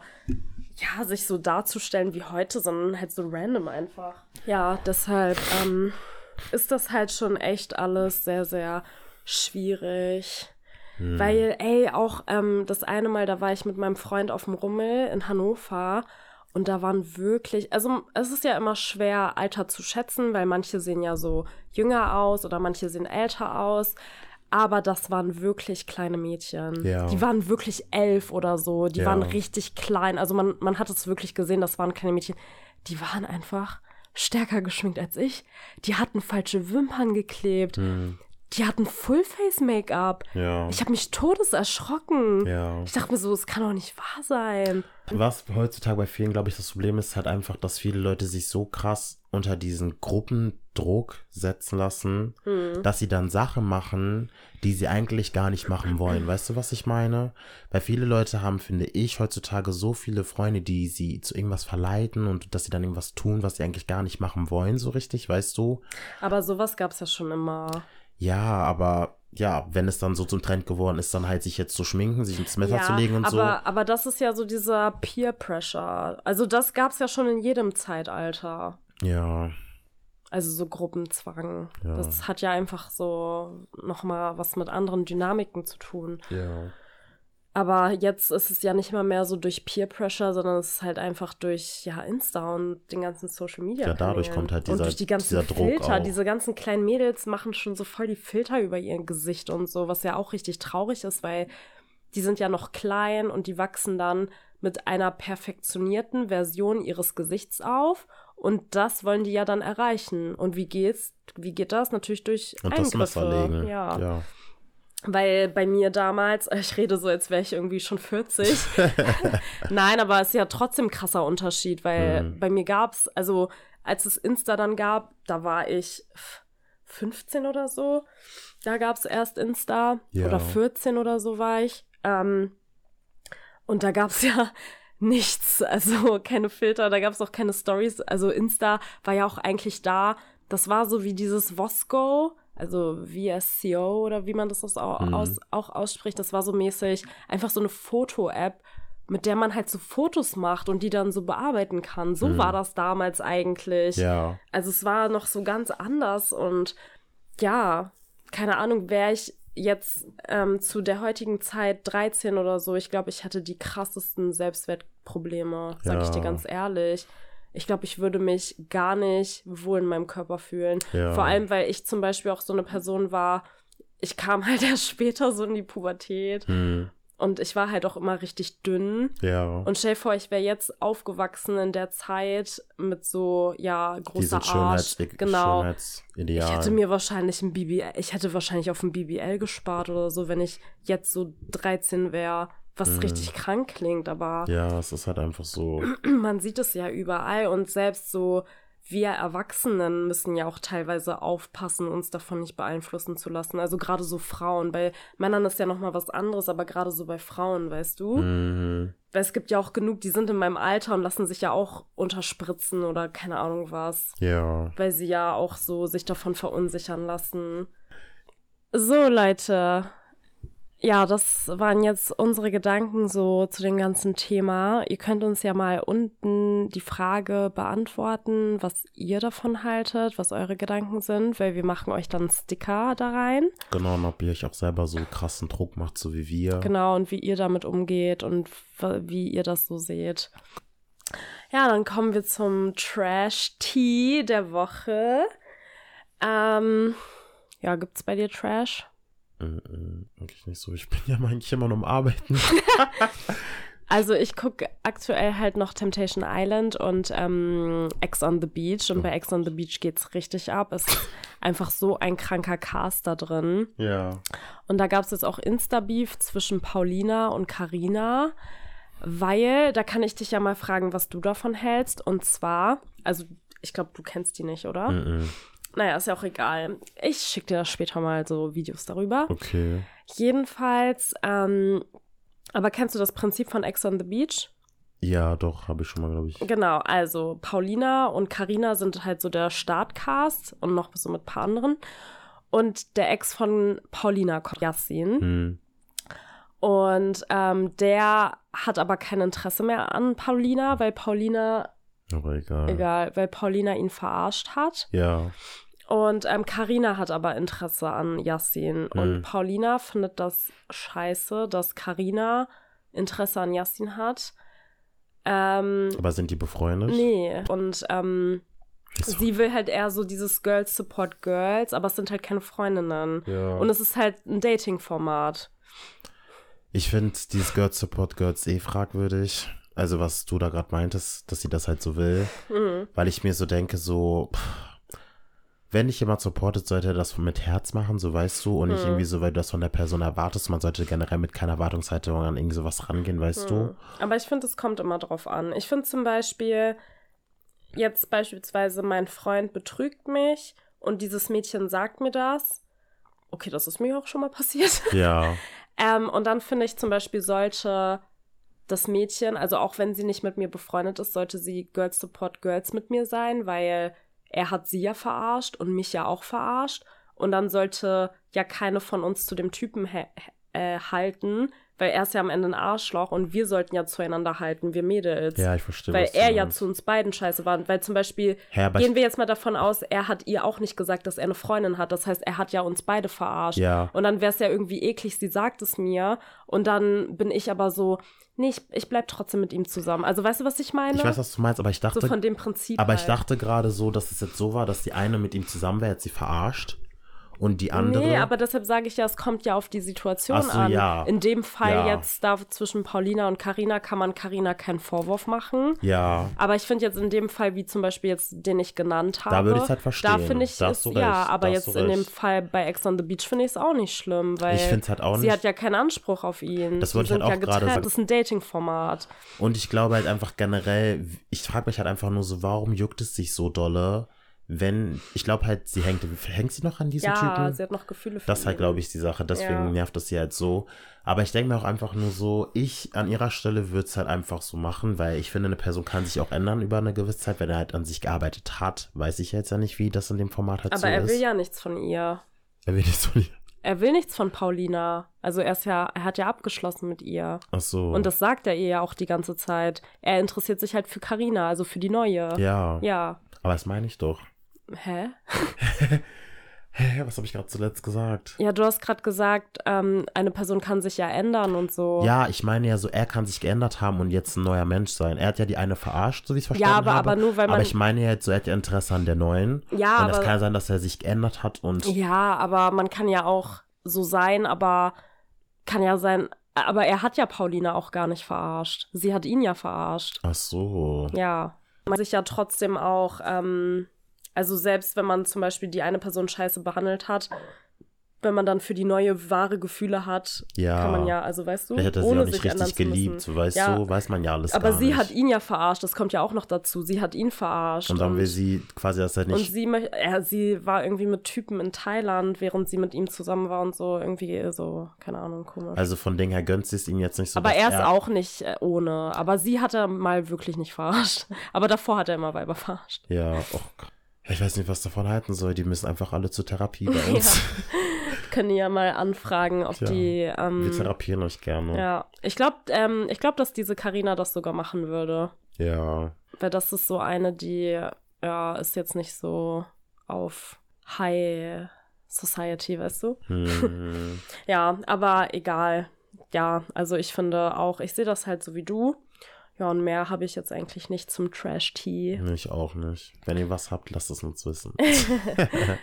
A: ja, sich so darzustellen wie heute, sondern halt so random einfach. Ja, deshalb ähm, ist das halt schon echt alles sehr, sehr schwierig. Hm. Weil, ey, auch ähm, das eine Mal, da war ich mit meinem Freund auf dem Rummel in Hannover und da waren wirklich, also es ist ja immer schwer, Alter zu schätzen, weil manche sehen ja so jünger aus oder manche sehen älter aus. Aber das waren wirklich kleine Mädchen. Ja. Die waren wirklich elf oder so. Die ja. waren richtig klein. Also man, man hat es wirklich gesehen, das waren kleine Mädchen. Die waren einfach stärker geschminkt als ich. Die hatten falsche Wimpern geklebt. Hm die hatten Full-Face-Make-up. Ja. Ich habe mich todes erschrocken. Ja. Ich dachte mir so, es kann doch nicht wahr sein.
B: Was heutzutage bei vielen, glaube ich, das Problem ist halt einfach, dass viele Leute sich so krass unter diesen Gruppendruck setzen lassen, hm. dass sie dann Sachen machen, die sie eigentlich gar nicht machen wollen. Weißt du, was ich meine? Weil viele Leute haben, finde ich, heutzutage so viele Freunde, die sie zu irgendwas verleiten und dass sie dann irgendwas tun, was sie eigentlich gar nicht machen wollen, so richtig, weißt du?
A: Aber sowas gab es ja schon immer.
B: Ja, aber ja, wenn es dann so zum Trend geworden ist, dann halt sich jetzt zu schminken, sich ins Messer ja, zu legen und
A: aber,
B: so.
A: Aber das ist ja so dieser Peer Pressure. Also das gab es ja schon in jedem Zeitalter.
B: Ja.
A: Also so Gruppenzwang. Ja. Das hat ja einfach so nochmal was mit anderen Dynamiken zu tun.
B: Ja.
A: Aber jetzt ist es ja nicht mal mehr so durch Peer Pressure, sondern es ist halt einfach durch ja, Insta und den ganzen Social Media.
B: Ja, dadurch kommt halt dieser, und durch
A: die ganzen Filter. Diese ganzen kleinen Mädels machen schon so voll die Filter über ihr Gesicht und so, was ja auch richtig traurig ist, weil die sind ja noch klein und die wachsen dann mit einer perfektionierten Version ihres Gesichts auf und das wollen die ja dann erreichen. Und wie geht's? Wie geht das? Natürlich durch und Eingriffe. Das Messer Ja. ja. Weil bei mir damals, ich rede so, als wäre ich irgendwie schon 40. Nein, aber es ist ja trotzdem ein krasser Unterschied, weil mhm. bei mir gab es, also als es Insta dann gab, da war ich 15 oder so. Da gab es erst Insta ja. oder 14 oder so war ich. Ähm, und da gab es ja nichts, also keine Filter, da gab es auch keine Stories. Also Insta war ja auch eigentlich da. Das war so wie dieses Vosco also VSCO oder wie man das auch, mhm. aus, auch ausspricht, das war so mäßig einfach so eine Foto-App, mit der man halt so Fotos macht und die dann so bearbeiten kann. So mhm. war das damals eigentlich.
B: Ja.
A: Also es war noch so ganz anders und ja, keine Ahnung, wäre ich jetzt ähm, zu der heutigen Zeit 13 oder so, ich glaube, ich hatte die krassesten Selbstwertprobleme, sag ja. ich dir ganz ehrlich ich glaube, ich würde mich gar nicht wohl in meinem Körper fühlen. Ja. Vor allem, weil ich zum Beispiel auch so eine Person war, ich kam halt erst später so in die Pubertät. Hm. Und ich war halt auch immer richtig dünn.
B: Ja.
A: Und stell dir vor, ich wäre jetzt aufgewachsen in der Zeit mit so, ja, großer Diesen Arsch. genau. Ich hätte mir wahrscheinlich ein BBL, ich hätte wahrscheinlich auf ein BBL gespart oder so, wenn ich jetzt so 13 wäre was mhm. richtig krank klingt, aber.
B: Ja, es ist halt einfach so.
A: Man sieht es ja überall und selbst so wir Erwachsenen müssen ja auch teilweise aufpassen, uns davon nicht beeinflussen zu lassen. Also gerade so Frauen. Bei Männern ist ja nochmal was anderes, aber gerade so bei Frauen, weißt du? Mhm. Weil es gibt ja auch genug, die sind in meinem Alter und lassen sich ja auch unterspritzen oder keine Ahnung was.
B: Ja.
A: Weil sie ja auch so sich davon verunsichern lassen. So, Leute, ja, das waren jetzt unsere Gedanken so zu dem ganzen Thema. Ihr könnt uns ja mal unten die Frage beantworten, was ihr davon haltet, was eure Gedanken sind, weil wir machen euch dann Sticker da rein.
B: Genau, und ob ihr euch auch selber so krassen Druck macht, so wie wir.
A: Genau, und wie ihr damit umgeht und wie ihr das so seht. Ja, dann kommen wir zum Trash-Tea der Woche. Ähm, ja, gibt's bei dir Trash?
B: Äh, äh, eigentlich nicht so. Ich bin ja eigentlich immer nur am Arbeiten.
A: Also ich gucke aktuell halt noch Temptation Island und ähm, Ex on the Beach. Und bei Ex on the Beach geht's richtig ab. Es ist einfach so ein kranker Cast da drin.
B: Ja.
A: Und da gab es jetzt auch Insta-Beef zwischen Paulina und Karina, weil, da kann ich dich ja mal fragen, was du davon hältst. Und zwar, also ich glaube, du kennst die nicht, oder?
B: Mhm.
A: Naja, ist ja auch egal. Ich schicke dir später mal so Videos darüber.
B: Okay.
A: Jedenfalls, ähm, aber kennst du das Prinzip von Ex on the Beach?
B: Ja, doch, habe ich schon mal, glaube ich.
A: Genau, also Paulina und Karina sind halt so der Startcast und noch so mit ein paar anderen. Und der Ex von Paulina kommt, Yassin.
B: Hm.
A: Und ähm, der hat aber kein Interesse mehr an Paulina, weil Paulina,
B: Aber egal.
A: egal, weil Paulina ihn verarscht hat.
B: Ja.
A: Und ähm, Karina hat aber Interesse an Yassin. Und
B: Mhm.
A: Paulina findet das scheiße, dass Karina Interesse an Yassin hat. Ähm,
B: Aber sind die befreundet?
A: nee. Und ähm, sie will halt eher so dieses Girls Support Girls, aber es sind halt keine Freundinnen.
B: Ja.
A: Und es ist halt ein Dating-Format.
B: Ich finde dieses Girls Support Girls eh fragwürdig. Also was du da gerade meintest, dass sie das halt so will.
A: Mhm.
B: Weil ich mir so denke, so, pff, wenn dich jemand supportet, sollte er das mit Herz machen, so weißt du, und nicht
A: Mhm.
B: irgendwie so, weil du das von der Person erwartest. Man sollte generell mit keiner Erwartungshaltung an irgendwie sowas rangehen, weißt du.
A: Mhm. Aber ich finde, es kommt immer drauf an. Ich finde zum Beispiel, jetzt beispielsweise mein Freund betrügt mich und dieses Mädchen sagt mir das. Okay, das ist mir auch schon mal passiert.
B: Ja,
A: Ähm, und dann finde ich zum Beispiel sollte das Mädchen, also auch wenn sie nicht mit mir befreundet ist, sollte sie Girls Support Girls mit mir sein, weil er hat sie ja verarscht und mich ja auch verarscht. Und dann sollte ja keine von uns zu dem Typen äh, halten, weil er ist ja am Ende ein Arschloch und wir sollten ja zueinander halten, wir Mädels.
B: ja, ich verstehe.
A: weil er ja
B: meinst.
A: zu uns beiden scheiße war. Weil zum Beispiel,
B: aber
A: gehen
B: ich,
A: wir jetzt mal davon aus, er hat ihr auch nicht gesagt, dass er eine Freundin hat. Das heißt, er hat ja uns beide verarscht.
B: ja,
A: Und dann wäre es ja irgendwie eklig, sie sagt es mir. Und dann bin ich aber so, nee, ich, ich bleib trotzdem mit ihm zusammen. Also weißt du, was ich meine?
B: ich weiß, was du meinst, aber ich
A: so
B: dachte,
A: von dem Prinzip.
B: aber ich
A: halt.
B: dachte gerade so, dass es jetzt so war, dass die eine mit ihm zusammen wäre, jetzt sie verarscht und die andere.
A: Nee, aber deshalb sage ich ja, es kommt ja auf die Situation
B: so,
A: an.
B: ja.
A: In dem Fall
B: Ja.
A: jetzt da zwischen Paulina und Karina kann man Karina keinen Vorwurf machen.
B: ja,
A: Aber ich finde jetzt in dem Fall, wie zum Beispiel jetzt, den ich genannt habe,
B: Da würde ich's halt verstehen.
A: Da finde ich es, ja, aber jetzt in dem. Fall bei Ex on the Beach finde ich es auch nicht schlimm, weil
B: ich finde es halt auch
A: sie
B: nicht.
A: hat ja keinen Anspruch auf ihn.
B: Das wollte ich halt
A: ja
B: auch gerade
A: getrennt.
B: sagen.
A: Das ist ein Dating-Format.
B: Und ich glaube halt einfach generell, ich frage mich halt einfach nur so, warum juckt es sich so dolle, wenn, ich glaube halt, sie hängt, hängt sie noch an diesem
A: Ja,
B: Typen?
A: sie hat noch Gefühle für
B: Das ist halt, glaube ich, die Sache. Deswegen
A: Ja.
B: nervt das sie halt so. Aber ich denke mir auch einfach nur so, ich an ihrer Stelle würde es halt einfach so machen, weil ich finde, eine Person kann sich auch ändern über eine gewisse Zeit. Wenn er halt an sich gearbeitet hat, weiß ich jetzt ja nicht, wie das in dem Format halt
A: Aber
B: so
A: er
B: ist.
A: will ja nichts von ihr.
B: Er will nicht so.
A: Er will nichts von Paulina. Also er ist ja, er hat ja abgeschlossen mit ihr.
B: Ach so.
A: Und das sagt er ihr ja auch die ganze Zeit. Er interessiert sich halt für Karina, also für die neue.
B: Ja.
A: Ja.
B: Aber das meine ich doch.
A: Hä?
B: Hä, was habe ich gerade zuletzt gesagt?
A: Ja, du hast gerade gesagt, ähm, eine Person kann sich ja ändern und so.
B: Ja, ich meine ja so, er kann sich geändert haben und jetzt ein neuer Mensch sein. Er hat ja die eine verarscht, so wie ich es verstanden
A: Ja, aber,
B: habe.
A: aber nur weil man.
B: aber ich meine ja jetzt so, er hat ja Interesse an der neuen.
A: ja,
B: und es kann sein, dass er sich geändert hat und
A: ja, aber man kann ja auch so sein, aber kann ja sein. Aber er hat ja Paulina auch gar nicht verarscht. Sie hat ihn ja verarscht.
B: Ach so.
A: Ja. Man sich ja trotzdem auch, ähm, also selbst wenn man zum Beispiel die eine Person scheiße behandelt hat, wenn man dann für die neue wahre Gefühle hat,
B: Ja.
A: kann man ja, also weißt du,
B: Vielleicht hat er sie
A: ohne
B: auch nicht richtig geliebt, so weißt
A: Ja.
B: du, weiß man ja alles
A: Aber sie
B: nicht.
A: hat ihn ja verarscht, das kommt ja auch noch dazu. Sie hat ihn verarscht.
B: und dann will sie quasi, er
A: und
B: nicht.
A: sie, möcht- ja, sie war irgendwie mit Typen in Thailand, während sie mit ihm zusammen war und so, irgendwie so, keine Ahnung, komisch.
B: Also von Ding her gönnt sie es ihm jetzt nicht so.
A: aber er ist auch nicht äh, ohne. Aber sie hat er mal wirklich nicht verarscht. Aber davor hat er immer Weiber verarscht.
B: Ja, oh Gott. Ich weiß nicht, was davon halten soll. Die müssen einfach alle zur Therapie bei uns.
A: Können die ja mal anfragen, ob
B: Tja,
A: die.
B: Wir
A: Ähm,
B: therapieren euch gerne.
A: ja, ich glaube, ähm, ich glaube, dass diese Karina das sogar machen würde.
B: Ja.
A: Weil das ist so eine, die ja ist jetzt nicht so auf High Society, weißt du?
B: Hm.
A: Ja, aber egal. Ja, also ich finde auch, ich sehe das halt so wie du. Ja, und mehr habe ich jetzt eigentlich nicht zum Trash-Tea.
B: Nee, Ich auch nicht. Wenn ihr was habt, lasst es uns wissen.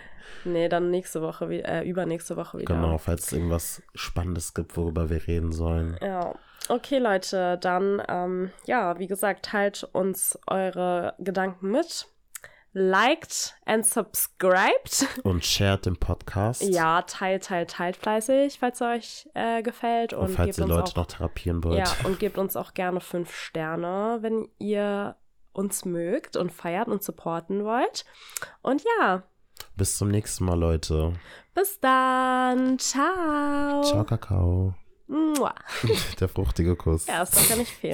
A: Nee, dann nächste Woche, wie- äh, übernächste Woche wieder.
B: Genau, falls es irgendwas Spannendes gibt, worüber wir reden sollen.
A: Ja. Okay, Leute, dann, ähm, ja, wie gesagt, teilt uns eure Gedanken mit. Liked and subscribed.
B: Und shared den Podcast.
A: Ja, teilt, teilt, teilt fleißig, falls es euch äh, gefällt. Und,
B: Und falls ihr Leute
A: auch,
B: noch therapieren wollt.
A: Ja, und gebt uns auch gerne fünf Sterne, wenn ihr uns mögt und feiert und supporten wollt. Und ja,
B: Bis zum nächsten Mal, Leute.
A: bis dann. Ciao.
B: Ciao, Kakao.
A: Mua.
B: Der fruchtige Kuss.
A: Ja, das darf ja nicht fehlen.